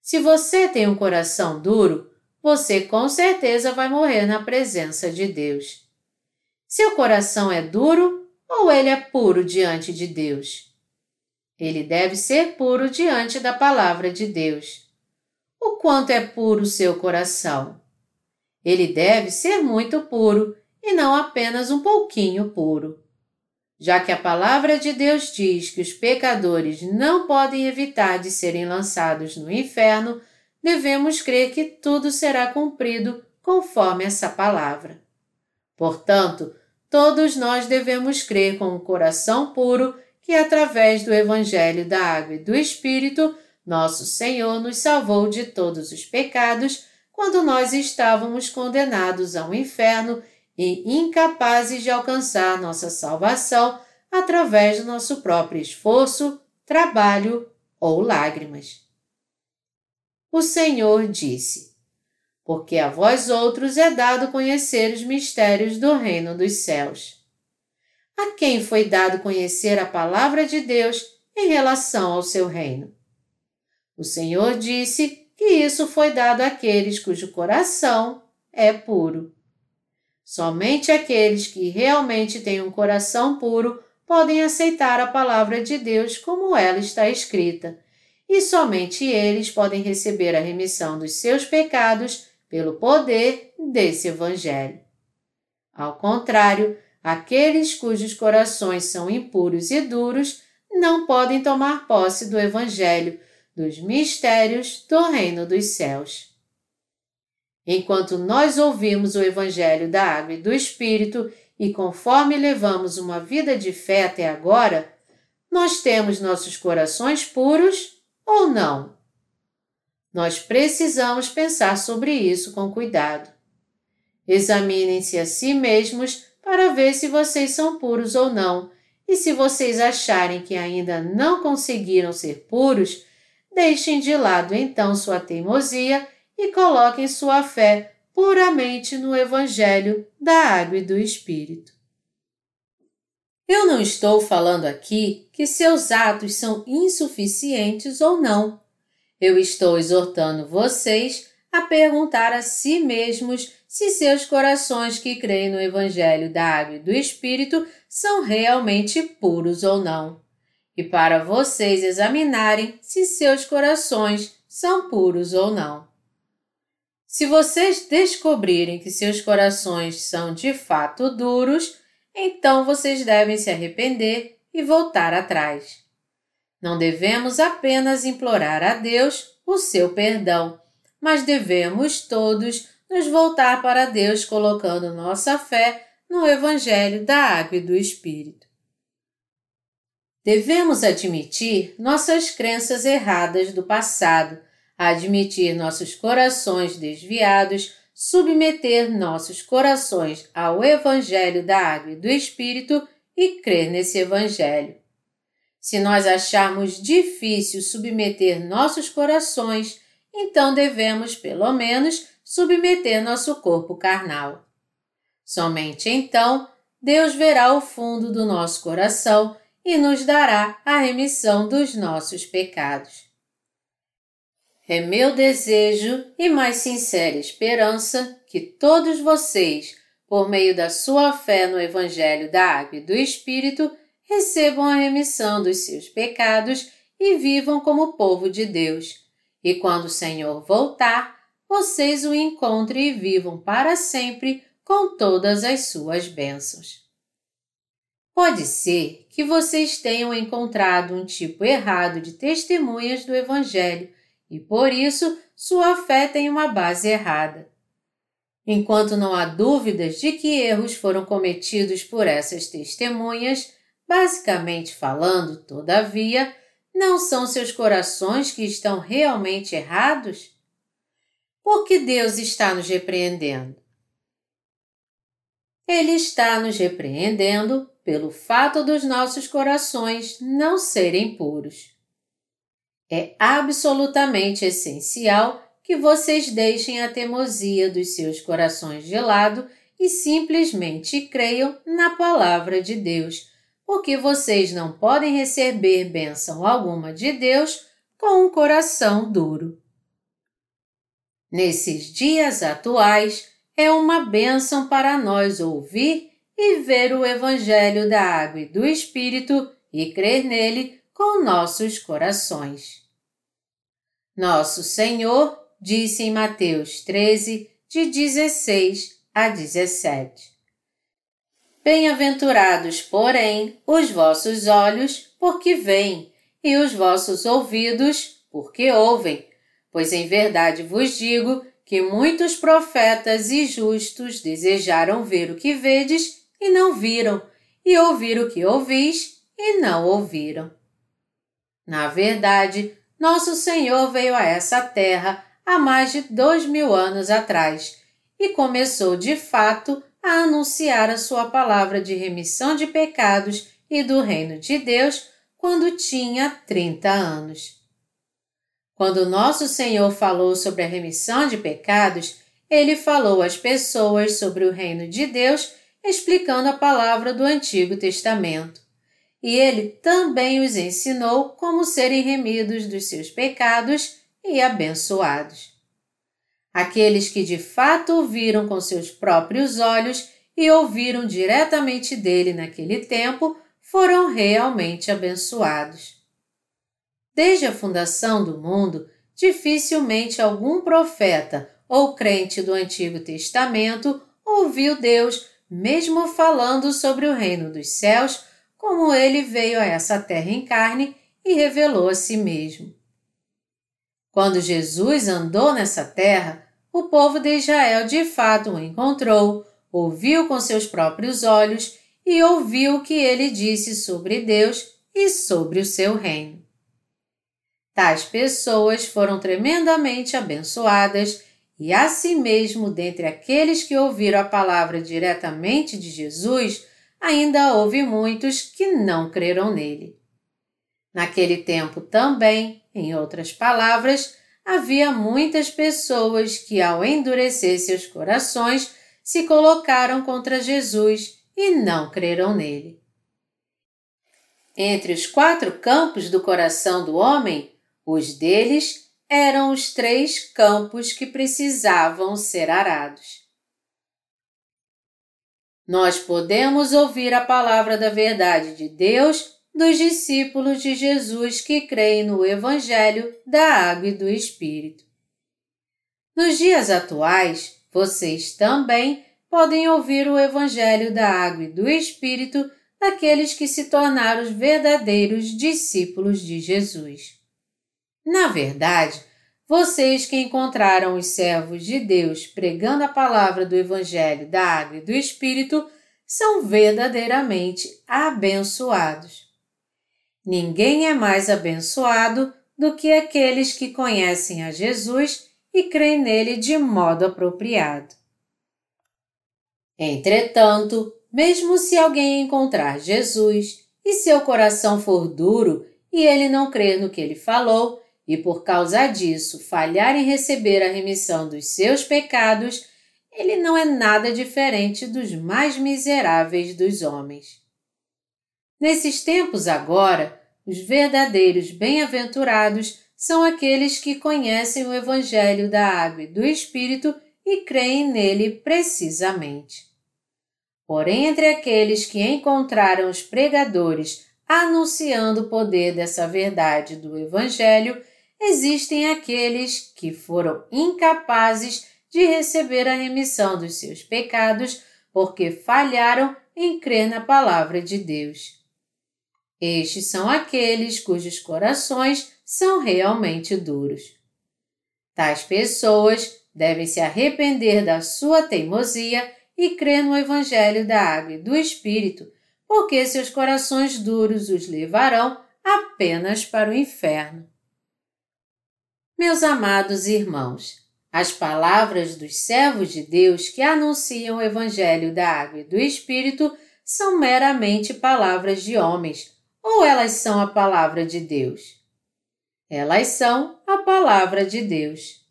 Se você tem um coração duro, você com certeza vai morrer na presença de Deus. Seu coração é duro ou ele é puro diante de Deus? Ele deve ser puro diante da palavra de Deus. O quanto é puro seu coração? Ele deve ser muito puro e não apenas um pouquinho puro. Já que a palavra de Deus diz que os pecadores não podem evitar de serem lançados no inferno, devemos crer que tudo será cumprido conforme essa palavra. Portanto, todos nós devemos crer com um coração puro que, através do Evangelho da Água e do Espírito, nosso Senhor nos salvou de todos os pecados quando nós estávamos condenados ao inferno e incapazes de alcançar nossa salvação através do nosso próprio esforço, trabalho ou lágrimas. O Senhor disse: Porque a vós outros é dado conhecer os mistérios do reino dos céus. A quem foi dado conhecer a palavra de Deus em relação ao seu reino? O Senhor disse que isso foi dado àqueles cujo coração é puro. Somente aqueles que realmente têm um coração puro podem aceitar a palavra de Deus como ela está escrita, e somente eles podem receber a remissão dos seus pecados pelo poder desse Evangelho. Ao contrário, aqueles cujos corações são impuros e duros não podem tomar posse do Evangelho dos mistérios do reino dos céus. Enquanto nós ouvimos o Evangelho da Água e do Espírito e conforme levamos uma vida de fé até agora, nós temos nossos corações puros ou não? Nós precisamos pensar sobre isso com cuidado. Examinem-se a si mesmos para ver se vocês são puros ou não, e se vocês acharem que ainda não conseguiram ser puros, deixem de lado então sua teimosia e coloquem sua fé puramente no Evangelho da Água e do Espírito. Eu não estou falando aqui que seus atos são insuficientes ou não. Eu estou exortando vocês a perguntar a si mesmos se seus corações que creem no Evangelho da Água e do Espírito são realmente puros ou não, e para vocês examinarem se seus corações são puros ou não. Se vocês descobrirem que seus corações são de fato duros, então vocês devem se arrepender e voltar atrás. Não devemos apenas implorar a Deus o seu perdão, mas devemos todos nos voltar para Deus colocando nossa fé no Evangelho da Água e do Espírito. Devemos admitir nossas crenças erradas do passado, admitir nossos corações desviados submeter nossos corações ao Evangelho da Água e do Espírito e crer nesse Evangelho. Se nós acharmos difícil submeter nossos corações, então devemos, pelo menos, submeter nosso corpo carnal. Somente então Deus verá o fundo do nosso coração e nos dará a remissão dos nossos pecados. É meu desejo e mais sincera esperança que todos vocês, por meio da sua fé no Evangelho da Água e do Espírito, recebam a remissão dos seus pecados e vivam como povo de Deus. E quando o Senhor voltar, vocês o encontrem e vivam para sempre com todas as suas bênçãos. Pode ser que vocês tenham encontrado um tipo errado de testemunhas do Evangelho e por isso sua fé tem uma base errada. Enquanto não há dúvidas de que erros foram cometidos por essas testemunhas, basicamente falando, todavia, não são seus corações que estão realmente errados? Por que Deus está nos repreendendo? Ele está nos repreendendo pelo fato dos nossos corações não serem puros. É absolutamente essencial que vocês deixem a teimosia dos seus corações de lado e simplesmente creiam na palavra de Deus, porque vocês não podem receber bênção alguma de Deus com um coração duro. Nesses dias atuais, é uma bênção para nós ouvir e ver o Evangelho da Água e do Espírito e crer nele com nossos corações. Nosso Senhor disse em Mateus 13, de 16 a 17: Bem-aventurados, porém, os vossos olhos, porque veem, e os vossos ouvidos, porque ouvem, pois em verdade vos digo que muitos profetas e justos desejaram ver o que vedes e não viram, e ouvir o que ouvis e não ouviram. Na verdade, nosso Senhor veio a essa terra há mais de dois mil anos atrás e começou de fato a anunciar a sua palavra de remissão de pecados e do reino de Deus quando tinha 30 anos. Quando nosso Senhor falou sobre a remissão de pecados, ele falou às pessoas sobre o reino de Deus, explicando a palavra do Antigo Testamento e ele também os ensinou como serem remidos dos seus pecados e abençoados. Aqueles que de fato o viram com seus próprios olhos e ouviram diretamente dele naquele tempo foram realmente abençoados. Desde a fundação do mundo, dificilmente algum profeta ou crente do Antigo Testamento ouviu Deus, mesmo falando sobre o reino dos céus como ele veio a essa terra em carne e revelou a si mesmo. Quando Jesus andou nessa terra, o povo de Israel de fato o encontrou, ouviu com seus próprios olhos e ouviu o que ele disse sobre Deus e sobre o seu reino. Tais pessoas foram tremendamente abençoadas e, assim mesmo, dentre aqueles que ouviram a palavra diretamente de Jesus, ainda houve muitos que não creram nele. Naquele tempo também, em outras palavras, havia muitas pessoas que, ao endurecer seus corações, se colocaram contra Jesus e não creram nele. Entre os quatro campos do coração do homem, os deles eram os três campos que precisavam ser arados. Nós podemos ouvir a palavra da verdade de Deus dos discípulos de Jesus que creem no Evangelho da Água e do Espírito. Nos dias atuais, vocês também podem ouvir o Evangelho da Água e do Espírito daqueles que se tornaram os verdadeiros discípulos de Jesus. Na verdade, vocês que encontraram os servos de Deus pregando a palavra do Evangelho da Água e do Espírito são verdadeiramente abençoados. Ninguém é mais abençoado do que aqueles que conhecem a Jesus e creem nele de modo apropriado. Entretanto, mesmo se alguém encontrar Jesus e seu coração for duro e ele não crer no que ele falou, e por causa disso falhar em receber a remissão dos seus pecados, ele não é nada diferente dos mais miseráveis dos homens. Nesses tempos agora, os verdadeiros bem-aventurados são aqueles que conhecem o Evangelho da Água e do Espírito e creem nele precisamente. Porém, entre aqueles que encontraram os pregadores anunciando o poder dessa verdade do Evangelho, existem aqueles que foram incapazes de receber a remissão dos seus pecados porque falharam em crer na palavra de Deus. Estes são aqueles cujos corações são realmente duros. Tais pessoas devem se arrepender da sua teimosia e crer no Evangelho da Água e do Espírito, porque seus corações duros os levarão apenas para o inferno. Meus amados irmãos, as palavras dos servos de Deus que anunciam o Evangelho da Água e do Espírito são meramente palavras de homens ou elas são a palavra de Deus? Elas são a palavra de Deus.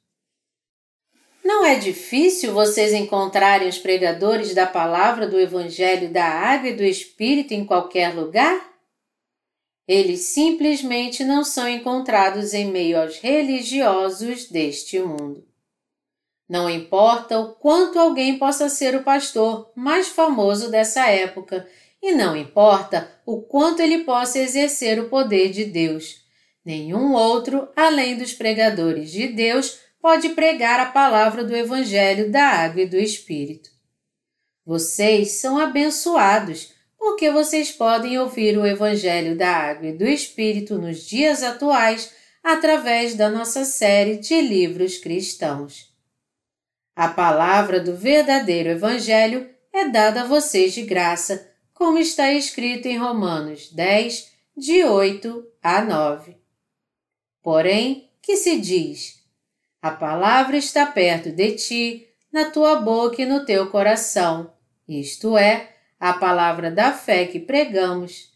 Não é difícil vocês encontrarem os pregadores da palavra do Evangelho da Água e do Espírito em qualquer lugar? Eles simplesmente não são encontrados em meio aos religiosos deste mundo. Não importa o quanto alguém possa ser o pastor mais famoso dessa época e não importa o quanto ele possa exercer o poder de Deus. Nenhum outro, além dos pregadores de Deus, pode pregar a palavra do Evangelho da Água e do Espírito. Vocês são abençoados, porque vocês podem ouvir o Evangelho da Água e do Espírito nos dias atuais através da nossa série de livros cristãos. A palavra do verdadeiro Evangelho é dada a vocês de graça como está escrito em Romanos 10, de 8 a 9. Porém, que se diz: A palavra está perto de ti, na tua boca e no teu coração, isto é, a palavra da fé que pregamos.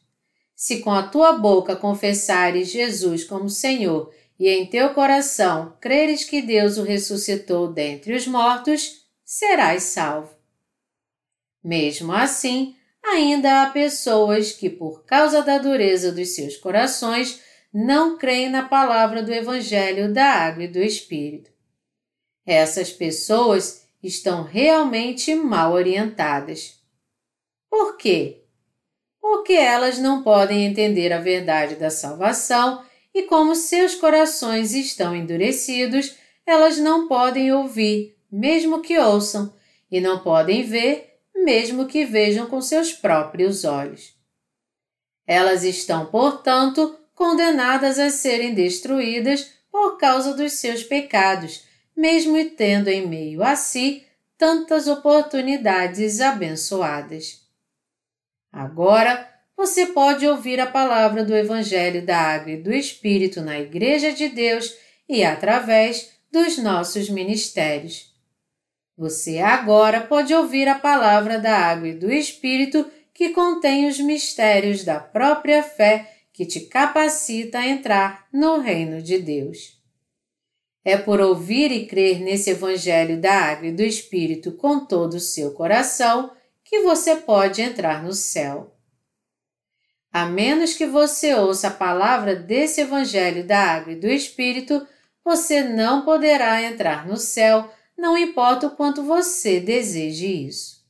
Se com a tua boca confessares Jesus como Senhor e em teu coração creres que Deus o ressuscitou dentre os mortos, serás salvo. Mesmo assim, ainda há pessoas que, por causa da dureza dos seus corações, não creem na palavra do Evangelho da Água e do Espírito. Essas pessoas estão realmente mal orientadas. Por quê? Porque elas não podem entender a verdade da salvação e, como seus corações estão endurecidos, elas não podem ouvir, mesmo que ouçam, e não podem ver, mesmo que vejam com seus próprios olhos. Elas estão, portanto, condenadas a serem destruídas por causa dos seus pecados, mesmo tendo em meio a si tantas oportunidades abençoadas. Agora, você pode ouvir a palavra do Evangelho da Água e do Espírito na Igreja de Deus e através dos nossos ministérios. Você agora pode ouvir a palavra da água e do Espírito que contém os mistérios da própria fé que te capacita a entrar no reino de Deus. É por ouvir e crer nesse Evangelho da Água e do Espírito com todo o seu coração que você pode entrar no céu. A menos que você ouça a palavra desse Evangelho da Água e do Espírito, você não poderá entrar no céu, não importa o quanto você deseje isso.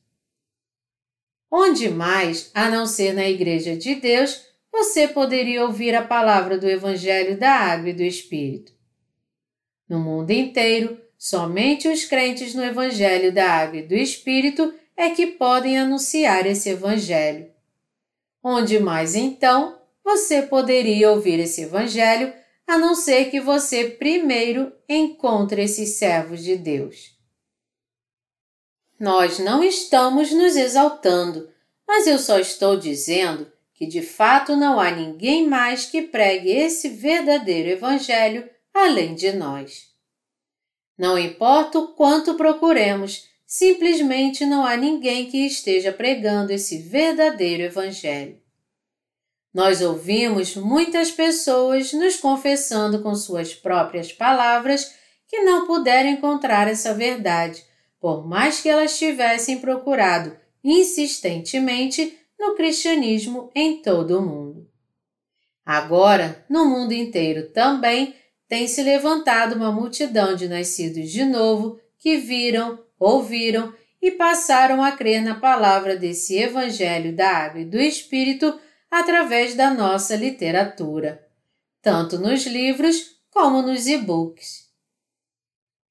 Onde mais, a não ser na Igreja de Deus, você poderia ouvir a palavra do Evangelho da Água e do Espírito? No mundo inteiro, somente os crentes no Evangelho da Água e do Espírito é que podem anunciar esse Evangelho. Onde mais então você poderia ouvir esse Evangelho a não ser que você primeiro encontre esses servos de Deus? Nós não estamos nos exaltando, mas eu só estou dizendo que de fato não há ninguém mais que pregue esse verdadeiro Evangelho além de nós. Não importa o quanto procuremos, simplesmente não há ninguém que esteja pregando esse verdadeiro Evangelho. Nós ouvimos muitas pessoas nos confessando com suas próprias palavras que não puderam encontrar essa verdade, por mais que elas tivessem procurado insistentemente no cristianismo em todo o mundo. Agora, no mundo inteiro também, tem se levantado uma multidão de nascidos de novo que viram, ouviram e passaram a crer na palavra desse Evangelho da Água e do Espírito através da nossa literatura, tanto nos livros como nos e-books.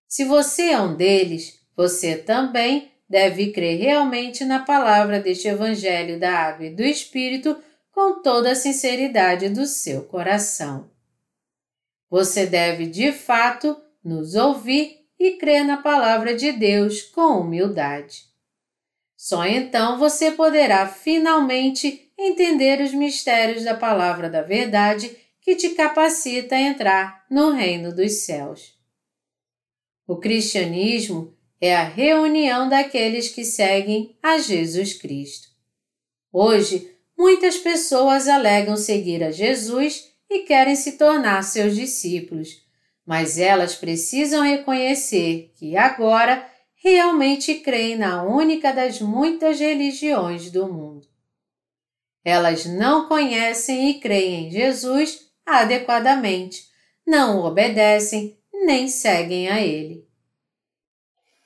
Se você é um deles, você também deve crer realmente na palavra deste Evangelho da Água e do Espírito com toda a sinceridade do seu coração. Você deve, de fato, nos ouvir e crer na palavra de Deus com humildade. Só então você poderá finalmente entender os mistérios da palavra da verdade que te capacita a entrar no reino dos céus. O cristianismo é a reunião daqueles que seguem a Jesus Cristo. Hoje, muitas pessoas alegam seguir a Jesus e querem se tornar seus discípulos, mas elas precisam reconhecer que agora realmente creem na única das muitas religiões do mundo. Elas não conhecem e creem em Jesus adequadamente, não o obedecem nem seguem a Ele.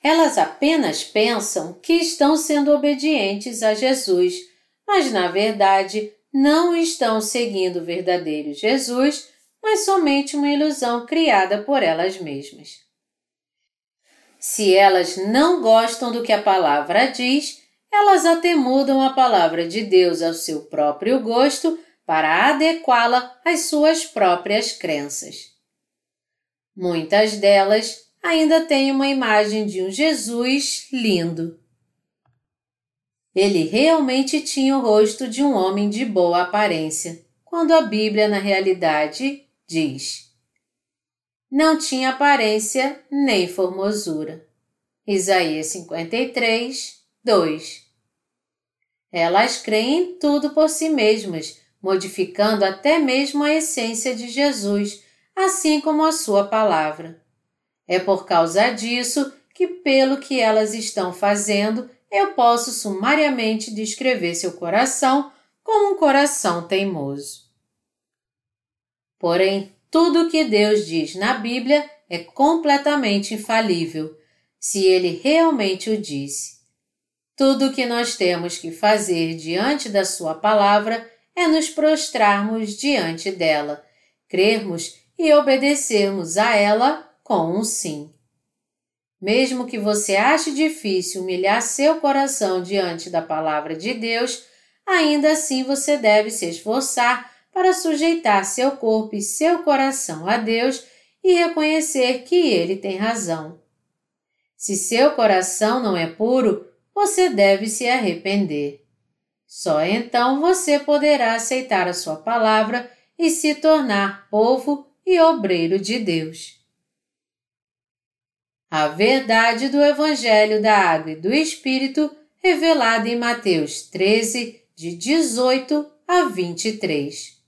Elas apenas pensam que estão sendo obedientes a Jesus, mas na verdade não estão seguindo o verdadeiro Jesus, mas somente uma ilusão criada por elas mesmas. Se elas não gostam do que a palavra diz, elas até mudam a palavra de Deus ao seu próprio gosto para adequá-la às suas próprias crenças. Muitas delas ainda tem uma imagem de um Jesus lindo. Ele realmente tinha o rosto de um homem de boa aparência, quando a Bíblia, na realidade, diz: Não tinha aparência nem formosura. Isaías 53, 2. Elas creem em tudo por si mesmas, modificando até mesmo a essência de Jesus, assim como a sua palavra. É por causa disso que, pelo que elas estão fazendo, eu posso sumariamente descrever seu coração como um coração teimoso. Porém, tudo o que Deus diz na Bíblia é completamente infalível, se ele realmente o disse. Tudo o que nós temos que fazer diante da Sua palavra é nos prostrarmos diante dela, crermos e obedecermos a ela com um sim. Mesmo que você ache difícil humilhar seu coração diante da palavra de Deus, ainda assim você deve se esforçar para sujeitar seu corpo e seu coração a Deus e reconhecer que Ele tem razão. Se seu coração não é puro, você deve se arrepender. Só então você poderá aceitar a sua palavra e se tornar povo e obreiro de Deus. A verdade do Evangelho da Água e do Espírito revelada em Mateus 13, de 18 a 23.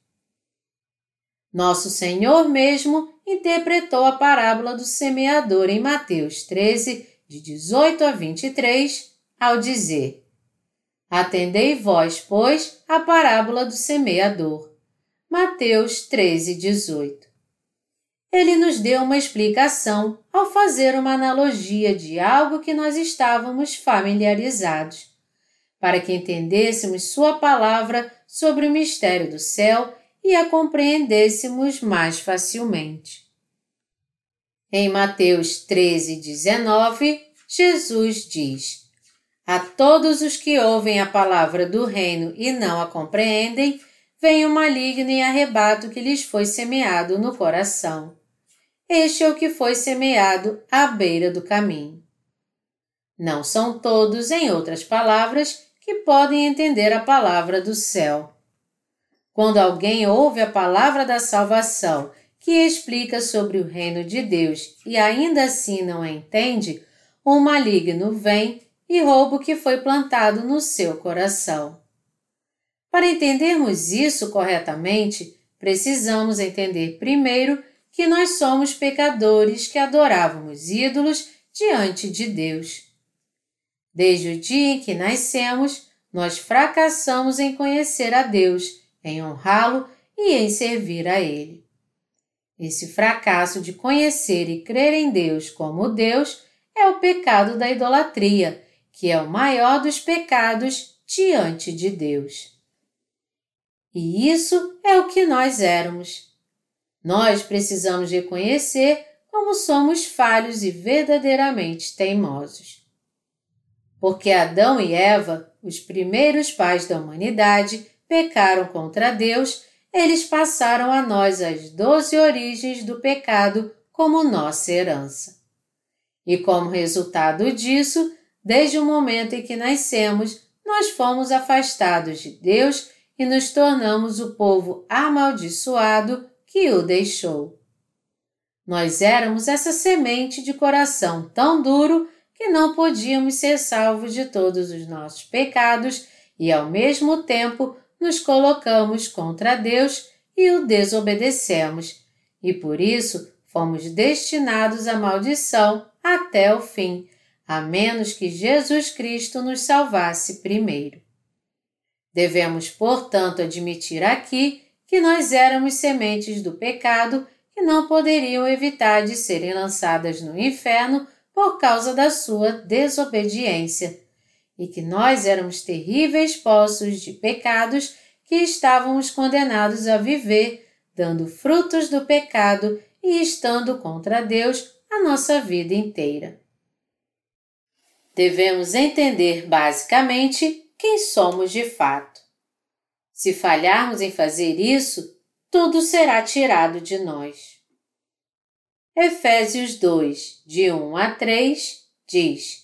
Nosso Senhor mesmo interpretou a parábola do semeador em Mateus 13, de 18 a 23, ao dizer: Atendei vós, pois, a parábola do semeador. Mateus 13, 18. Ele nos deu uma explicação ao fazer uma analogia de algo que nós estávamos familiarizados, para que entendêssemos Sua palavra sobre o mistério do céu e a compreendêssemos mais facilmente. Em Mateus 13, 19, Jesus diz: A todos os que ouvem a palavra do reino e não a compreendem, vem o maligno e arrebato que lhes foi semeado no coração. Este é o que foi semeado à beira do caminho. Não são todos, em outras palavras, que podem entender a palavra do céu. Quando alguém ouve a palavra da salvação que explica sobre o reino de Deus e ainda assim não a entende, o maligno vem e rouba o que foi plantado no seu coração. Para entendermos isso corretamente, precisamos entender primeiro que nós somos pecadores que adorávamos ídolos diante de Deus. Desde o dia em que nascemos, nós fracassamos em conhecer a Deus em honrá-lo e em servir a Ele. Esse fracasso de conhecer e crer em Deus como Deus é o pecado da idolatria, que é o maior dos pecados diante de Deus. E isso é o que nós éramos. Nós precisamos reconhecer como somos falhos e verdadeiramente teimosos. Porque Adão e Eva, os primeiros pais da humanidade, pecaram contra Deus, eles passaram a nós as doze origens do pecado como nossa herança. E como resultado disso, desde o momento em que nascemos, nós fomos afastados de Deus e nos tornamos o povo amaldiçoado que o deixou. Nós éramos essa semente de coração tão duro que não podíamos ser salvos de todos os nossos pecados e, ao mesmo tempo, nos colocamos contra Deus e o desobedecemos, e por isso fomos destinados à maldição até o fim, a menos que Jesus Cristo nos salvasse primeiro. Devemos, portanto, admitir aqui que nós éramos sementes do pecado que não poderiam evitar de serem lançadas no inferno por causa da sua desobediência e que nós éramos terríveis poços de pecados que estávamos condenados a viver, dando frutos do pecado e estando contra Deus a nossa vida inteira. Devemos entender basicamente quem somos de fato. Se falharmos em fazer isso, tudo será tirado de nós. Efésios 2, de 1 a 3, diz: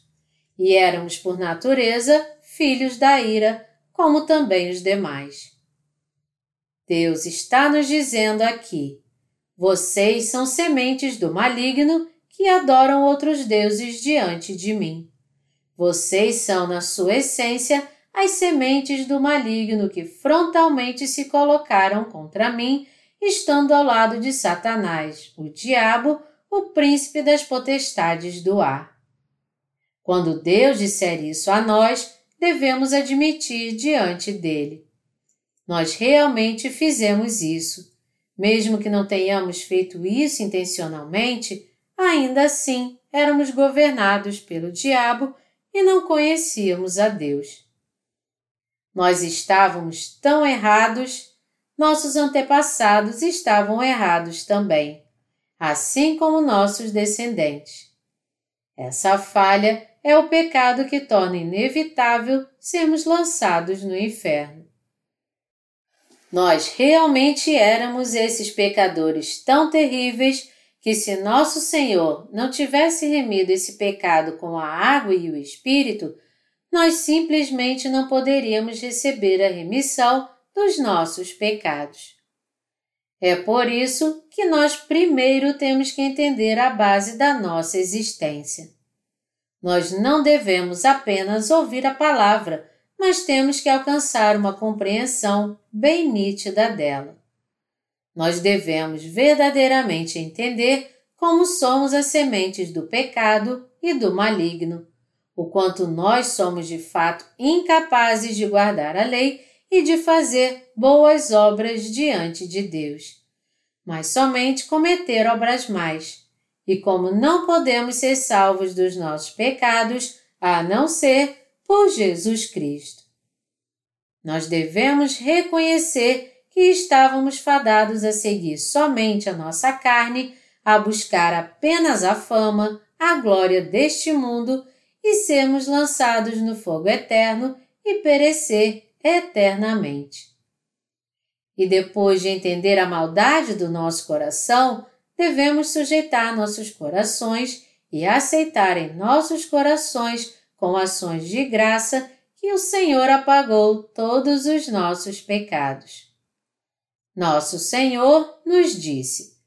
e éramos por natureza filhos da ira, como também os demais. Deus está nos dizendo aqui: vocês são sementes do maligno que adoram outros deuses diante de mim. Vocês são, na sua essência, as sementes do maligno que frontalmente se colocaram contra mim, estando ao lado de Satanás, o diabo, o príncipe das potestades do ar. Quando Deus disser isso a nós, devemos admitir diante dele. Nós realmente fizemos isso. Mesmo que não tenhamos feito isso intencionalmente, ainda assim éramos governados pelo diabo e não conhecíamos a Deus. Nós estávamos tão errados, nossos antepassados estavam errados também, assim como nossos descendentes. Essa falha é o pecado que torna inevitável sermos lançados no inferno. Nós realmente éramos esses pecadores tão terríveis que, se nosso Senhor não tivesse remido esse pecado com a água e o Espírito, nós simplesmente não poderíamos receber a remissão dos nossos pecados. É por isso que nós primeiro temos que entender a base da nossa existência. Nós não devemos apenas ouvir a palavra, mas temos que alcançar uma compreensão bem nítida dela. Nós devemos verdadeiramente entender como somos as sementes do pecado e do maligno, o quanto nós somos de fato incapazes de guardar a lei e de fazer boas obras diante de Deus, mas somente cometer obras mais. E como não podemos ser salvos dos nossos pecados, a não ser por Jesus Cristo. Nós devemos reconhecer que estávamos fadados a seguir somente a nossa carne, a buscar apenas a fama, a glória deste mundo e sermos lançados no fogo eterno e perecer eternamente. E depois de entender a maldade do nosso coração, devemos sujeitar nossos corações e aceitar em nossos corações com ações de graça que o Senhor apagou todos os nossos pecados. Nosso Senhor nos disse: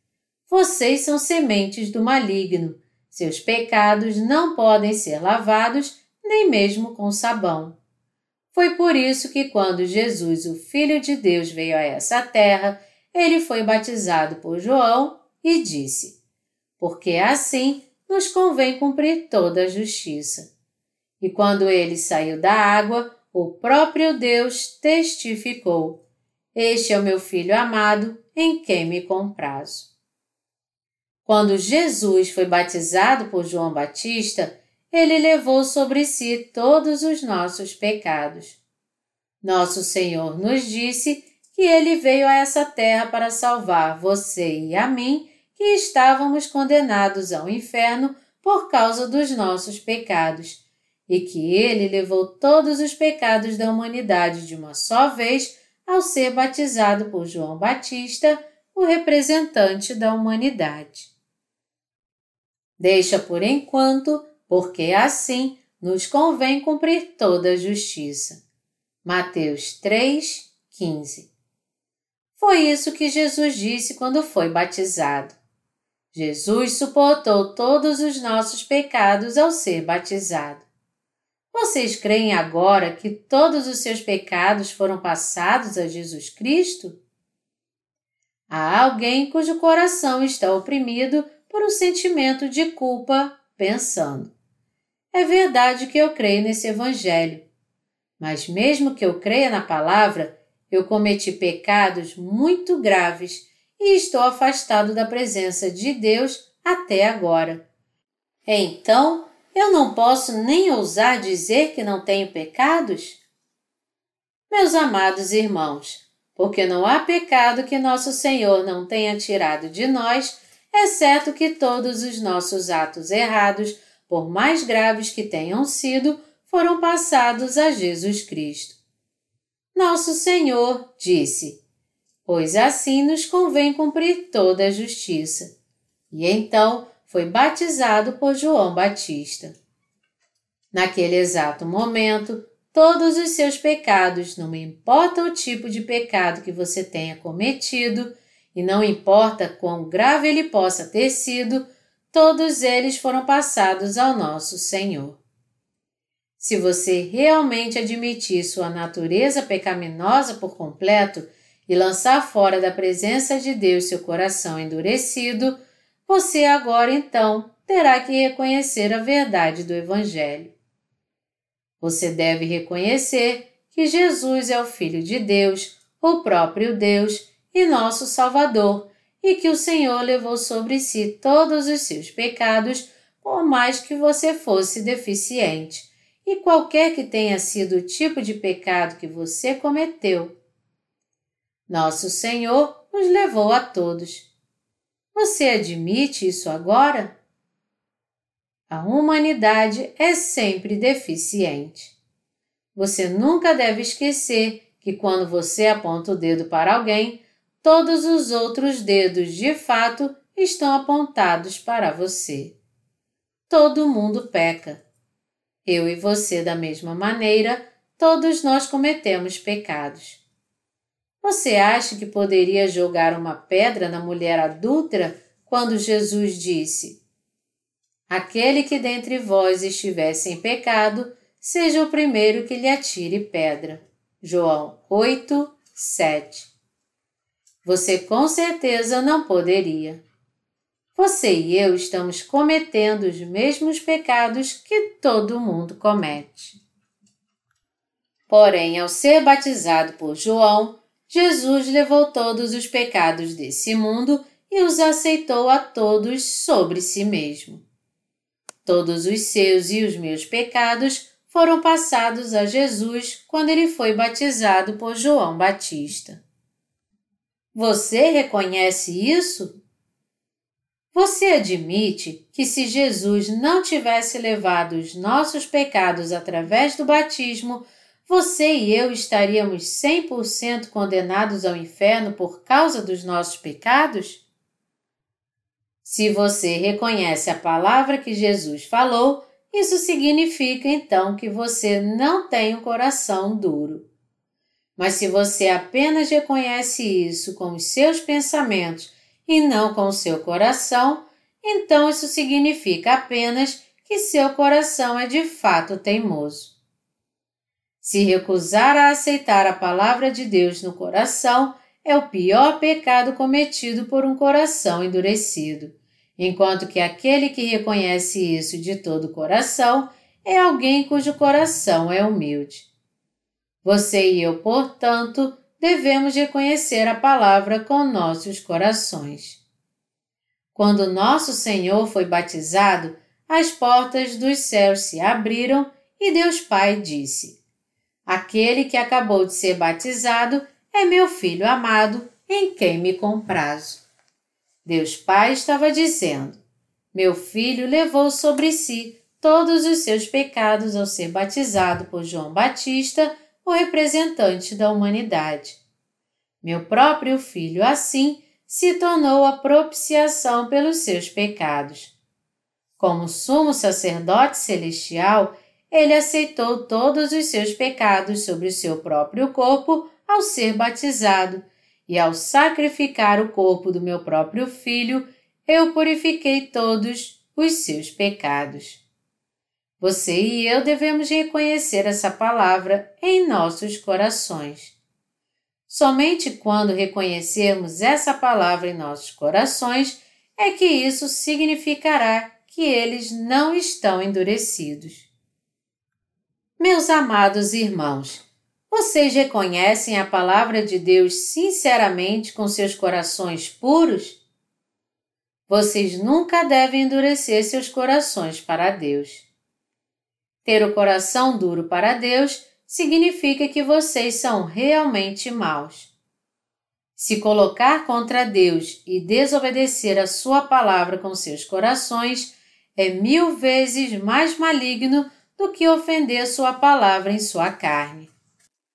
Vocês são sementes do maligno, seus pecados não podem ser lavados nem mesmo com sabão. Foi por isso que, quando Jesus, o Filho de Deus, veio a essa terra, ele foi batizado por João e disse: Porque assim nos convém cumprir toda a justiça. E quando ele saiu da água, o próprio Deus testificou: Este é o meu filho amado, em quem me comprazo. Quando Jesus foi batizado por João Batista, ele levou sobre si todos os nossos pecados. Nosso Senhor nos disse que ele veio a essa terra para salvar você e a mim, que estávamos condenados ao inferno por causa dos nossos pecados e que ele levou todos os pecados da humanidade de uma só vez ao ser batizado por João Batista, o representante da humanidade. Deixa por enquanto, porque assim nos convém cumprir toda a justiça. Mateus 3, 15. Foi isso que Jesus disse quando foi batizado. Jesus suportou todos os nossos pecados ao ser batizado. Vocês creem agora que todos os seus pecados foram passados a Jesus Cristo? Há alguém cujo coração está oprimido por um sentimento de culpa, pensando: É verdade que eu creio nesse Evangelho, mas mesmo que eu creia na palavra, eu cometi pecados muito graves e estou afastado da presença de Deus até agora. Então, eu não posso nem ousar dizer que não tenho pecados? Meus amados irmãos, porque não há pecado que nosso Senhor não tenha tirado de nós, exceto que todos os nossos atos errados, por mais graves que tenham sido, foram passados a Jesus Cristo. Nosso Senhor disse: Pois assim nos convém cumprir toda a justiça. E então foi batizado por João Batista. Naquele exato momento, todos os seus pecados, não importa o tipo de pecado que você tenha cometido, e não importa quão grave ele possa ter sido, todos eles foram passados ao nosso Senhor. Se você realmente admitir sua natureza pecaminosa por completo e lançar fora da presença de Deus seu coração endurecido, você agora então terá que reconhecer a verdade do Evangelho. Você deve reconhecer que Jesus é o Filho de Deus, o próprio Deus e nosso Salvador, e que o Senhor levou sobre si todos os seus pecados, por mais que você fosse deficiente, e qualquer que tenha sido o tipo de pecado que você cometeu. Nosso Senhor os levou a todos. Você admite isso agora? A humanidade é sempre deficiente. Você nunca deve esquecer que quando você aponta o dedo para alguém, todos os outros dedos de fato estão apontados para você. Todo mundo peca. Eu e você, da mesma maneira, todos nós cometemos pecados. Você acha que poderia jogar uma pedra na mulher adúltera quando Jesus disse: Aquele que dentre vós estiver sem pecado, seja o primeiro que lhe atire pedra. João 8, 7. Você com certeza não poderia. Você e eu estamos cometendo os mesmos pecados que todo mundo comete. Porém, ao ser batizado por João, Jesus levou todos os pecados desse mundo e os aceitou a todos sobre si mesmo. Todos os seus e os meus pecados foram passados a Jesus quando ele foi batizado por João Batista. Você reconhece isso? Você admite que se Jesus não tivesse levado os nossos pecados através do batismo, você e eu estaríamos 100% condenados ao inferno por causa dos nossos pecados? Se você reconhece a palavra que Jesus falou, isso significa então que você não tem um coração duro. Mas se você apenas reconhece isso com os seus pensamentos e não com o seu coração, então isso significa apenas que seu coração é de fato teimoso. Se recusar a aceitar a palavra de Deus no coração é o pior pecado cometido por um coração endurecido enquanto que aquele que reconhece isso de todo o coração é alguém cujo coração é humilde. Você e eu, portanto, devemos reconhecer a palavra com nossos corações. Quando nosso Senhor foi batizado, as portas dos céus se abriram e Deus Pai disse: Aquele que acabou de ser batizado é meu filho amado, em quem me comprazo. Deus Pai estava dizendo: Meu filho levou sobre si todos os seus pecados ao ser batizado por João Batista, o representante da humanidade. Meu próprio filho, assim, se tornou a propiciação pelos seus pecados. Como sumo sacerdote celestial, ele aceitou todos os seus pecados sobre o seu próprio corpo ao ser batizado e ao sacrificar o corpo do meu próprio filho, eu purifiquei todos os seus pecados. Você e eu devemos reconhecer essa palavra em nossos corações. Somente quando reconhecermos essa palavra em nossos corações é que isso significará que eles não estão endurecidos. Meus amados irmãos, vocês reconhecem a palavra de Deus sinceramente com seus corações puros? Vocês nunca devem endurecer seus corações para Deus. Ter o coração duro para Deus significa que vocês são realmente maus. Se colocar contra Deus e desobedecer a Sua palavra com seus corações é mil vezes mais maligno do que ofender Sua palavra em sua carne.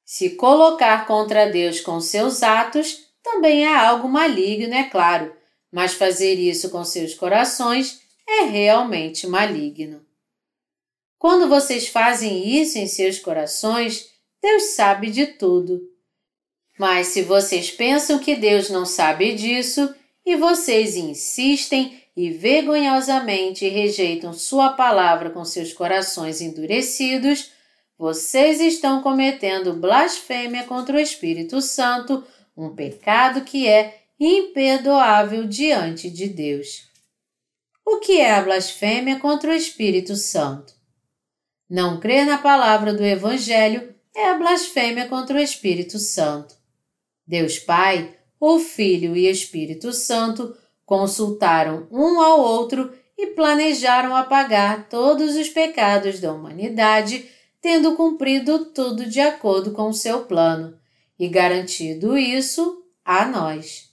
Se colocar contra Deus com seus atos também é algo maligno, é claro, mas fazer isso com seus corações é realmente maligno. Quando vocês fazem isso em seus corações, Deus sabe de tudo. Mas se vocês pensam que Deus não sabe disso e vocês insistem e vergonhosamente rejeitam Sua palavra com seus corações endurecidos, vocês estão cometendo blasfêmia contra o Espírito Santo, um pecado que é imperdoável diante de Deus. O que é a blasfêmia contra o Espírito Santo? Não crer na palavra do Evangelho é a blasfêmia contra o Espírito Santo. Deus Pai, o Filho e Espírito Santo consultaram um ao outro e planejaram apagar todos os pecados da humanidade tendo cumprido tudo de acordo com o seu plano e garantido isso a nós.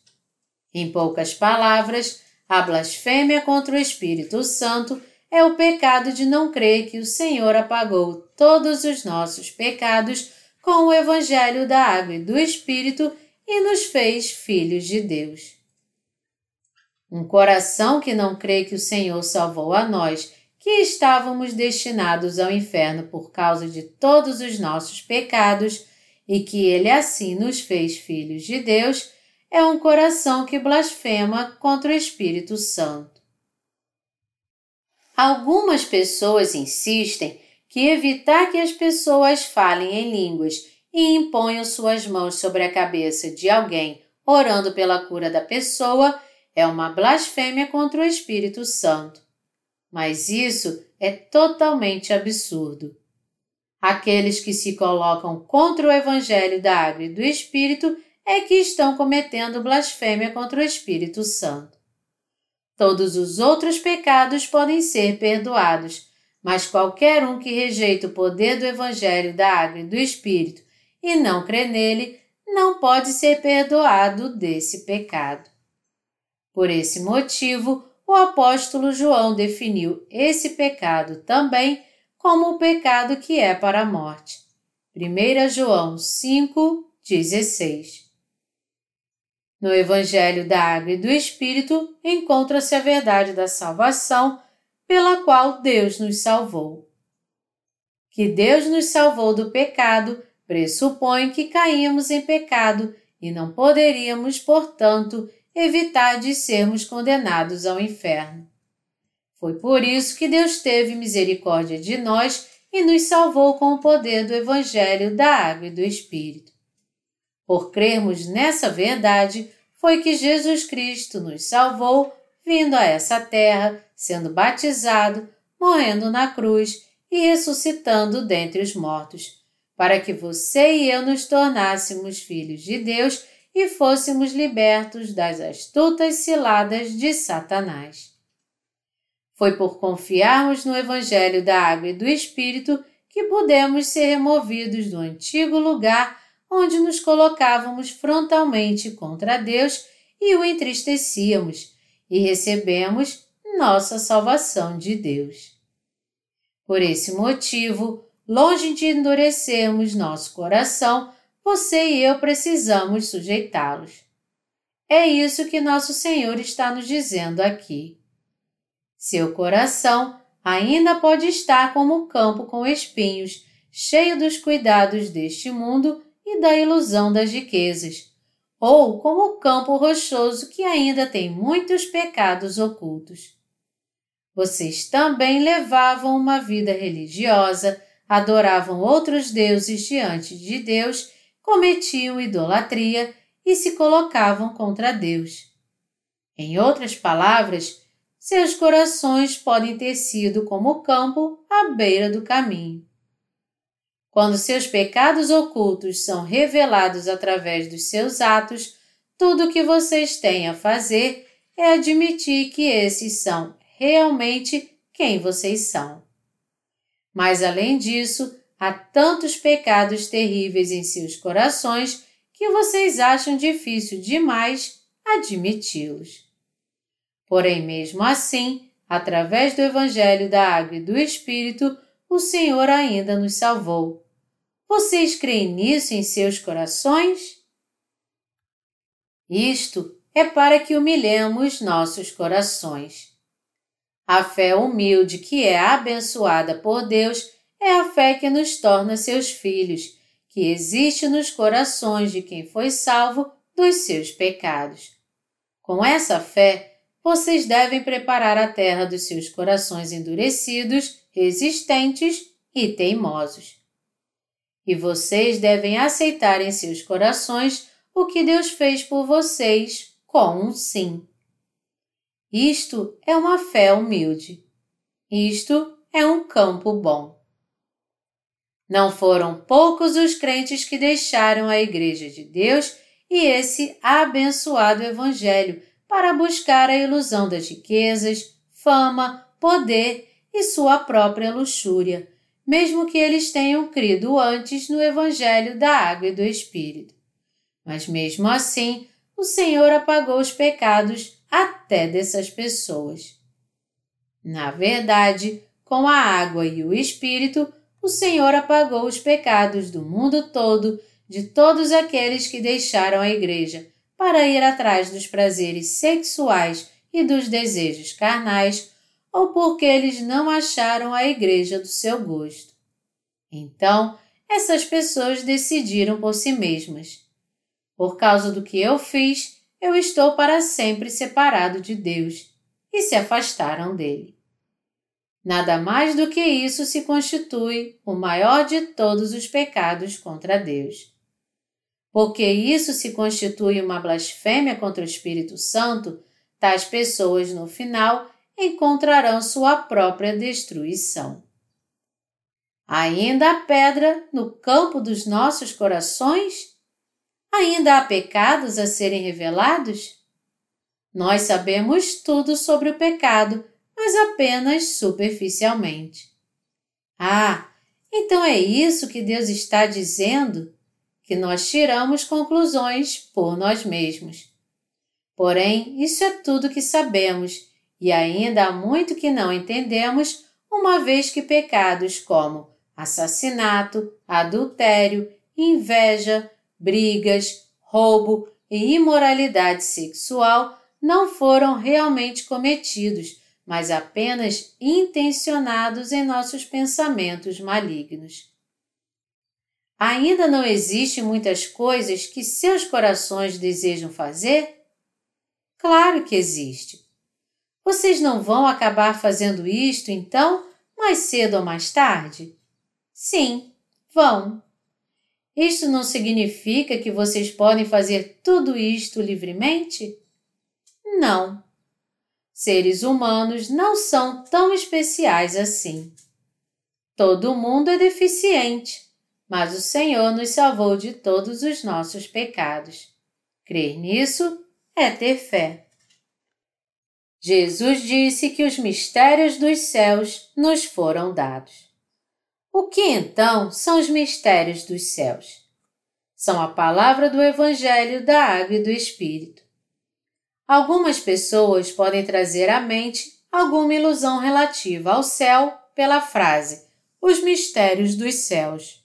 Em poucas palavras, a blasfêmia contra o Espírito Santo é o pecado de não crer que o Senhor apagou todos os nossos pecados com o Evangelho da Água e do Espírito e nos fez filhos de Deus. Um coração que não crê que o Senhor salvou a nós, que estávamos destinados ao inferno por causa de todos os nossos pecados, e que Ele assim nos fez filhos de Deus, é um coração que blasfema contra o Espírito Santo. Algumas pessoas insistem que evitar que as pessoas falem em línguas e imponham suas mãos sobre a cabeça de alguém orando pela cura da pessoa é uma blasfêmia contra o Espírito Santo. Mas isso é totalmente absurdo. Aqueles que se colocam contra o Evangelho da Água e do Espírito é que estão cometendo blasfêmia contra o Espírito Santo. Todos os outros pecados podem ser perdoados, mas qualquer um que rejeita o poder do Evangelho da Água e do Espírito e não crê nele, não pode ser perdoado desse pecado. Por esse motivo, o apóstolo João definiu esse pecado também como o pecado que é para a morte. 1 João 5:16. No Evangelho da Água e do Espírito encontra-se a verdade da salvação pela qual Deus nos salvou. Que Deus nos salvou do pecado pressupõe que caímos em pecado e não poderíamos, portanto, evitar de sermos condenados ao inferno. Foi por isso que Deus teve misericórdia de nós e nos salvou com o poder do Evangelho da Água e do Espírito. Por crermos nessa verdade, foi que Jesus Cristo nos salvou, vindo a essa terra, sendo batizado, morrendo na cruz e ressuscitando dentre os mortos, para que você e eu nos tornássemos filhos de Deus e fôssemos libertos das astutas ciladas de Satanás. Foi por confiarmos no Evangelho da Água e do Espírito que pudemos ser removidos do antigo lugar onde nos colocávamos frontalmente contra Deus e o entristecíamos, e recebemos nossa salvação de Deus. Por esse motivo, longe de endurecermos nosso coração, você e eu precisamos sujeitá-los. É isso que nosso Senhor está nos dizendo aqui. Seu coração ainda pode estar como o campo com espinhos, cheio dos cuidados deste mundo e da ilusão das riquezas, ou como o campo rochoso que ainda tem muitos pecados ocultos. Vocês também levavam uma vida religiosa, adoravam outros deuses diante de Deus cometiam idolatria e se colocavam contra Deus. Em outras palavras, seus corações podem ter sido como o campo à beira do caminho. Quando seus pecados ocultos são revelados através dos seus atos, tudo o que vocês têm a fazer é admitir que esses são realmente quem vocês são. Mas além disso, Há tantos pecados terríveis em seus corações que vocês acham difícil demais admiti-los. Porém, mesmo assim, através do Evangelho da Água e do Espírito, o Senhor ainda nos salvou. Vocês creem nisso em seus corações? Isto é para que humilhemos nossos corações. A fé humilde que é abençoada por Deus é a fé que nos torna seus filhos, que existe nos corações de quem foi salvo dos seus pecados. Com essa fé, vocês devem preparar a terra dos seus corações endurecidos, resistentes e teimosos. E vocês devem aceitar em seus corações o que Deus fez por vocês com um sim. Isto é uma fé humilde. Isto é um campo bom. Não foram poucos os crentes que deixaram a Igreja de Deus e esse abençoado Evangelho para buscar a ilusão das riquezas, fama, poder e sua própria luxúria, mesmo que eles tenham crido antes no Evangelho da Água e do Espírito. Mas mesmo assim, o Senhor apagou os pecados até dessas pessoas. Na verdade, com a água e o Espírito, o Senhor apagou os pecados do mundo todo de todos aqueles que deixaram a igreja para ir atrás dos prazeres sexuais e dos desejos carnais, ou porque eles não acharam a igreja do seu gosto. Então, essas pessoas decidiram por si mesmas. Por causa do que eu fiz, eu estou para sempre separado de Deus, e se afastaram dele. Nada mais do que isso se constitui o maior de todos os pecados contra Deus. Porque isso se constitui uma blasfêmia contra o Espírito Santo, tais pessoas no final encontrarão sua própria destruição. Ainda há pedra no campo dos nossos corações? Ainda há pecados a serem revelados? Nós sabemos tudo sobre o pecado mas apenas superficialmente. Ah, então é isso que Deus está dizendo? Que nós tiramos conclusões por nós mesmos. Porém, isso é tudo que sabemos e ainda há muito que não entendemos, uma vez que pecados como assassinato, adultério, inveja, brigas, roubo e imoralidade sexual não foram realmente cometidos mas apenas intencionados em nossos pensamentos malignos. Ainda não existem muitas coisas que seus corações desejam fazer? Claro que existe. Vocês não vão acabar fazendo isto, então, mais cedo ou mais tarde? Sim, vão. Isto não significa que vocês podem fazer tudo isto livremente? Não seres humanos não são tão especiais assim. Todo mundo é deficiente, mas o Senhor nos salvou de todos os nossos pecados. Crer nisso é ter fé. Jesus disse que os mistérios dos céus nos foram dados. O que então são os mistérios dos céus? São a palavra do Evangelho da Água e do Espírito. Algumas pessoas podem trazer à mente alguma ilusão relativa ao céu pela frase os mistérios dos céus.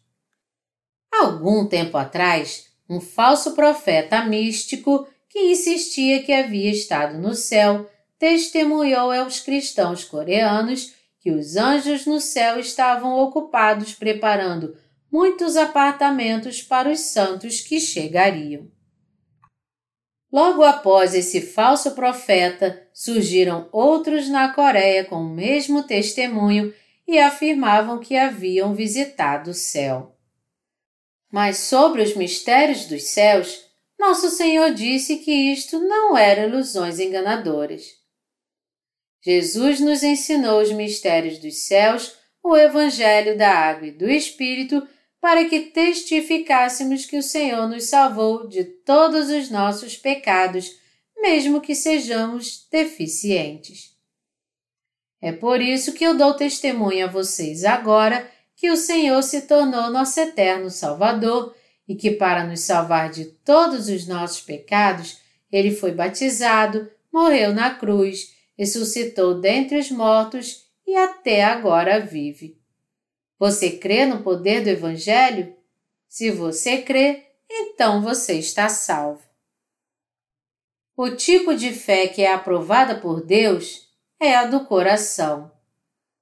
Algum tempo atrás, um falso profeta místico que insistia que havia estado no céu testemunhou aos cristãos coreanos que os anjos no céu estavam ocupados preparando muitos apartamentos para os santos que chegariam. Logo após esse falso profeta, surgiram outros na Coreia com o mesmo testemunho e afirmavam que haviam visitado o céu. Mas sobre os mistérios dos céus, nosso Senhor disse que isto não eram ilusões enganadoras. Jesus nos ensinou os mistérios dos céus, o Evangelho da Água e do Espírito para que testificássemos que o Senhor nos salvou de todos os nossos pecados, mesmo que sejamos deficientes. É por isso que eu dou testemunho a vocês agora que o Senhor se tornou nosso eterno Salvador e que, para nos salvar de todos os nossos pecados, ele foi batizado, morreu na cruz, ressuscitou dentre os mortos e até agora vive. Você crê no poder do Evangelho? Se você crê, então você está salvo. O tipo de fé que é aprovada por Deus é a do coração.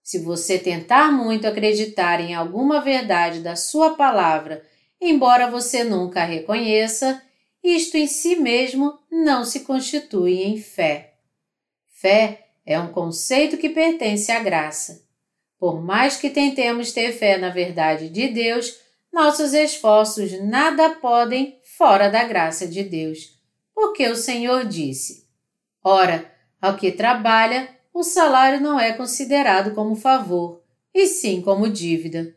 Se você tentar muito acreditar em alguma verdade da Sua palavra, embora você nunca a reconheça, isto em si mesmo não se constitui em fé. Fé é um conceito que pertence à graça. Por mais que tentemos ter fé na verdade de Deus, nossos esforços nada podem fora da graça de Deus, porque o Senhor disse: Ora, ao que trabalha, o salário não é considerado como favor, e sim como dívida.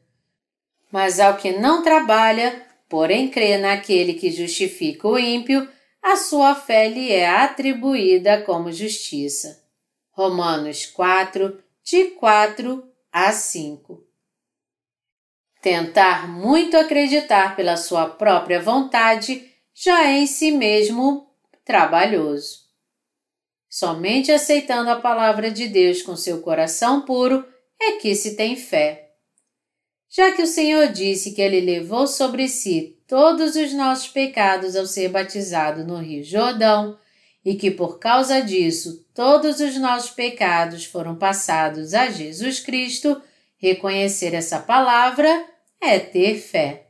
Mas ao que não trabalha, porém crê naquele que justifica o ímpio, a sua fé lhe é atribuída como justiça. Romanos 4, de 4 a 5. Tentar muito acreditar pela sua própria vontade já é em si mesmo trabalhoso. Somente aceitando a palavra de Deus com seu coração puro é que se tem fé. já que o Senhor disse que ele levou sobre si todos os nossos pecados ao ser batizado no Rio Jordão e que por causa disso todos os nossos pecados foram passados a Jesus Cristo, reconhecer essa palavra é ter fé.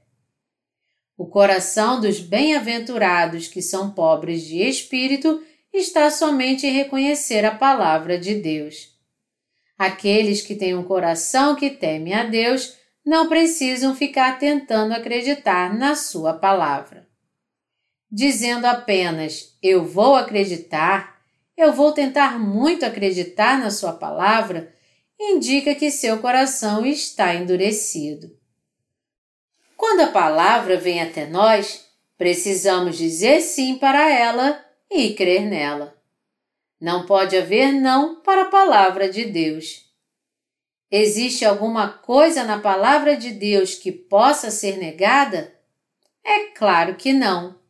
O coração dos bem-aventurados que são pobres de espírito está somente em reconhecer a palavra de Deus. Aqueles que têm um coração que teme a Deus não precisam ficar tentando acreditar na Sua palavra. Dizendo apenas eu vou acreditar, eu vou tentar muito acreditar na Sua palavra, indica que seu coração está endurecido. Quando a palavra vem até nós, precisamos dizer sim para ela e crer nela. Não pode haver não para a palavra de Deus. Existe alguma coisa na palavra de Deus que possa ser negada? É claro que não.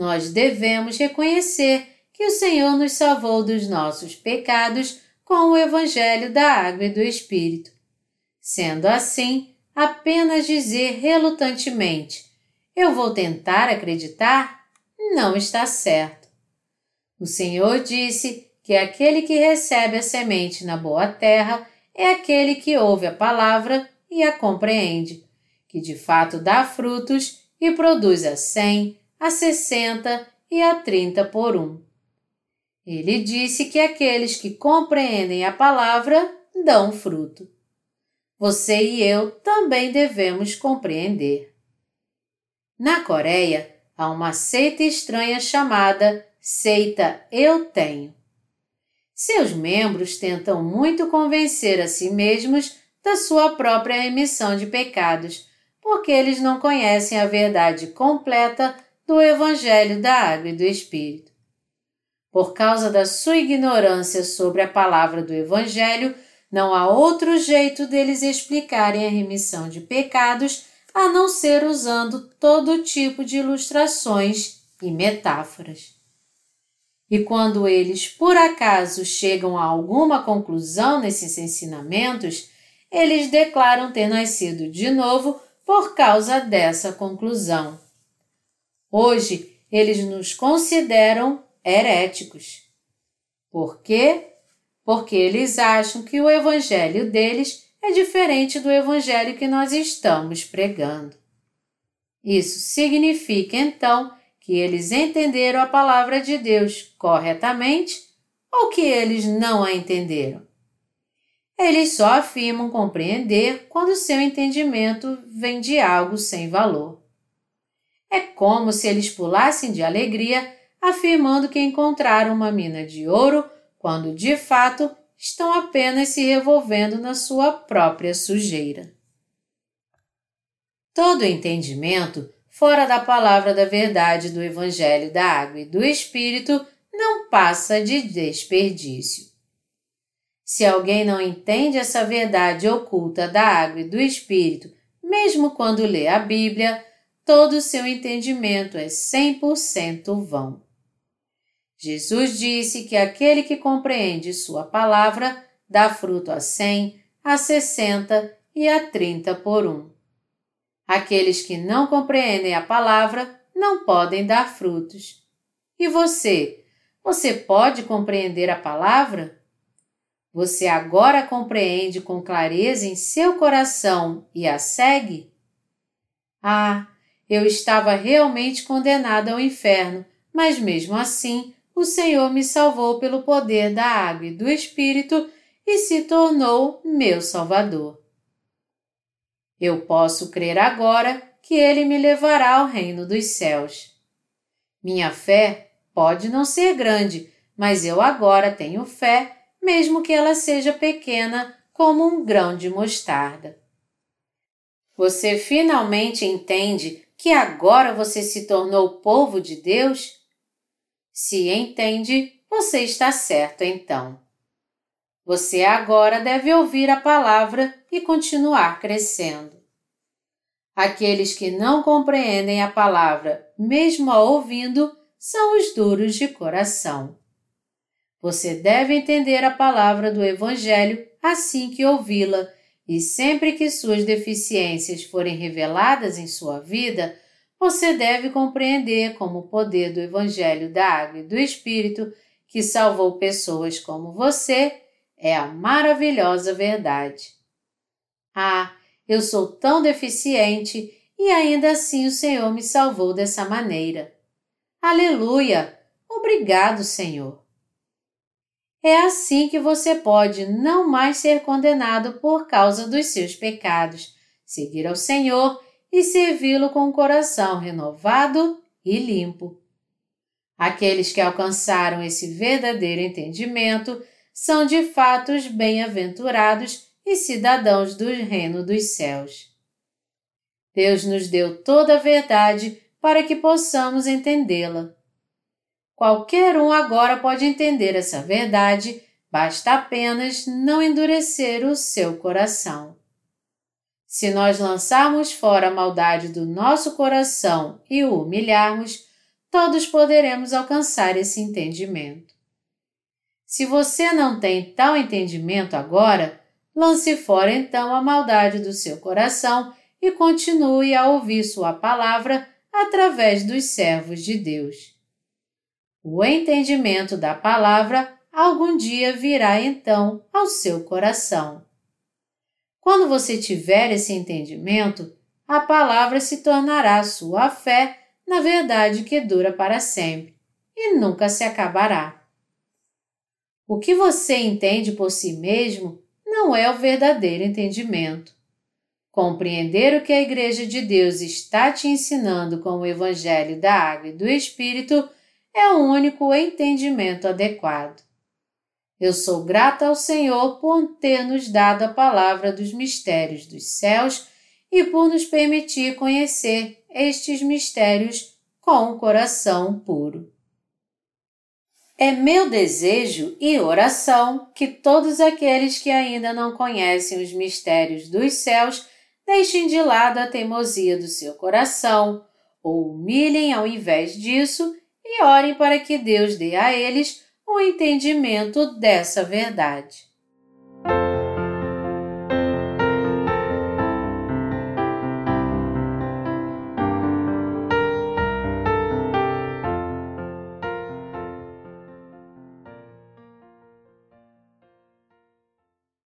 Nós devemos reconhecer que o Senhor nos salvou dos nossos pecados com o Evangelho da Água e do Espírito. Sendo assim, apenas dizer relutantemente: Eu vou tentar acreditar, não está certo. O Senhor disse que aquele que recebe a semente na boa terra é aquele que ouve a palavra e a compreende, que de fato dá frutos e produz a cem, a sessenta e a trinta por um. Ele disse que aqueles que compreendem a palavra dão fruto. Você e eu também devemos compreender. Na Coreia, há uma seita estranha chamada Seita Eu Tenho. Seus membros tentam muito convencer a si mesmos da sua própria emissão de pecados, porque eles não conhecem a verdade completa do Evangelho da Água e do Espírito. Por causa da sua ignorância sobre a palavra do Evangelho, não há outro jeito deles explicarem a remissão de pecados a não ser usando todo tipo de ilustrações e metáforas. E quando eles por acaso chegam a alguma conclusão nesses ensinamentos, eles declaram ter nascido de novo por causa dessa conclusão. Hoje, eles nos consideram heréticos. Por quê? Porque eles acham que o evangelho deles é diferente do evangelho que nós estamos pregando. Isso significa, então, que eles entenderam a palavra de Deus corretamente ou que eles não a entenderam. Eles só afirmam compreender quando seu entendimento vem de algo sem valor. É como se eles pulassem de alegria afirmando que encontraram uma mina de ouro quando de fato estão apenas se revolvendo na sua própria sujeira. Todo entendimento fora da palavra da verdade do Evangelho da Água e do Espírito, não passa de desperdício. Se alguém não entende essa verdade oculta da água e do Espírito, mesmo quando lê a Bíblia, todo o seu entendimento é 100% vão. Jesus disse que aquele que compreende Sua palavra dá fruto a cem, a sessenta e a trinta por um. Aqueles que não compreendem a palavra não podem dar frutos. E você? Você pode compreender a palavra? Você agora compreende com clareza em seu coração e a segue? Ah, eu estava realmente condenada ao inferno, mas mesmo assim o Senhor me salvou pelo poder da água e do Espírito e se tornou meu Salvador. Eu posso crer agora que Ele me levará ao reino dos céus. Minha fé pode não ser grande, mas eu agora tenho fé, mesmo que ela seja pequena, como um grão de mostarda. Você finalmente entende que agora você se tornou povo de Deus? Se entende, você está certo então. Você agora deve ouvir a palavra e continuar crescendo. Aqueles que não compreendem a palavra, mesmo a ouvindo, são os duros de coração. Você deve entender a palavra do Evangelho assim que ouvi-la E sempre que suas deficiências forem reveladas em sua vida, você deve compreender como o poder do Evangelho da Água e do Espírito, que salvou pessoas como você, é a maravilhosa verdade. Ah, eu sou tão deficiente e ainda assim o Senhor me salvou dessa maneira. Aleluia! Obrigado, Senhor. É assim que você pode não mais ser condenado por causa dos seus pecados, seguir ao Senhor e servi-lo com o coração renovado e limpo. Aqueles que alcançaram esse verdadeiro entendimento são de fato os bem-aventurados e cidadãos do reino dos céus. Deus nos deu toda a verdade para que possamos entendê-la. Qualquer um agora pode entender essa verdade, basta apenas não endurecer o seu coração. Se nós lançarmos fora a maldade do nosso coração e o humilharmos, todos poderemos alcançar esse entendimento. Se você não tem tal entendimento agora, lance fora então a maldade do seu coração e continue a ouvir Sua palavra através dos servos de Deus. O entendimento da palavra algum dia virá então ao seu coração. Quando você tiver esse entendimento, a palavra se tornará sua fé na verdade que dura para sempre e nunca se acabará. O que você entende por si mesmo não é o verdadeiro entendimento. Compreender o que a Igreja de Deus está te ensinando com o Evangelho da Água e do Espírito é o único entendimento adequado. Eu sou grata ao Senhor por ter nos dado a palavra dos mistérios dos céus e por nos permitir conhecer estes mistérios com o coração puro. É meu desejo e oração que todos aqueles que ainda não conhecem os mistérios dos céus deixem de lado a teimosia do seu coração, ou humilhem ao invés disso e orem para que Deus dê a eles o entendimento dessa verdade.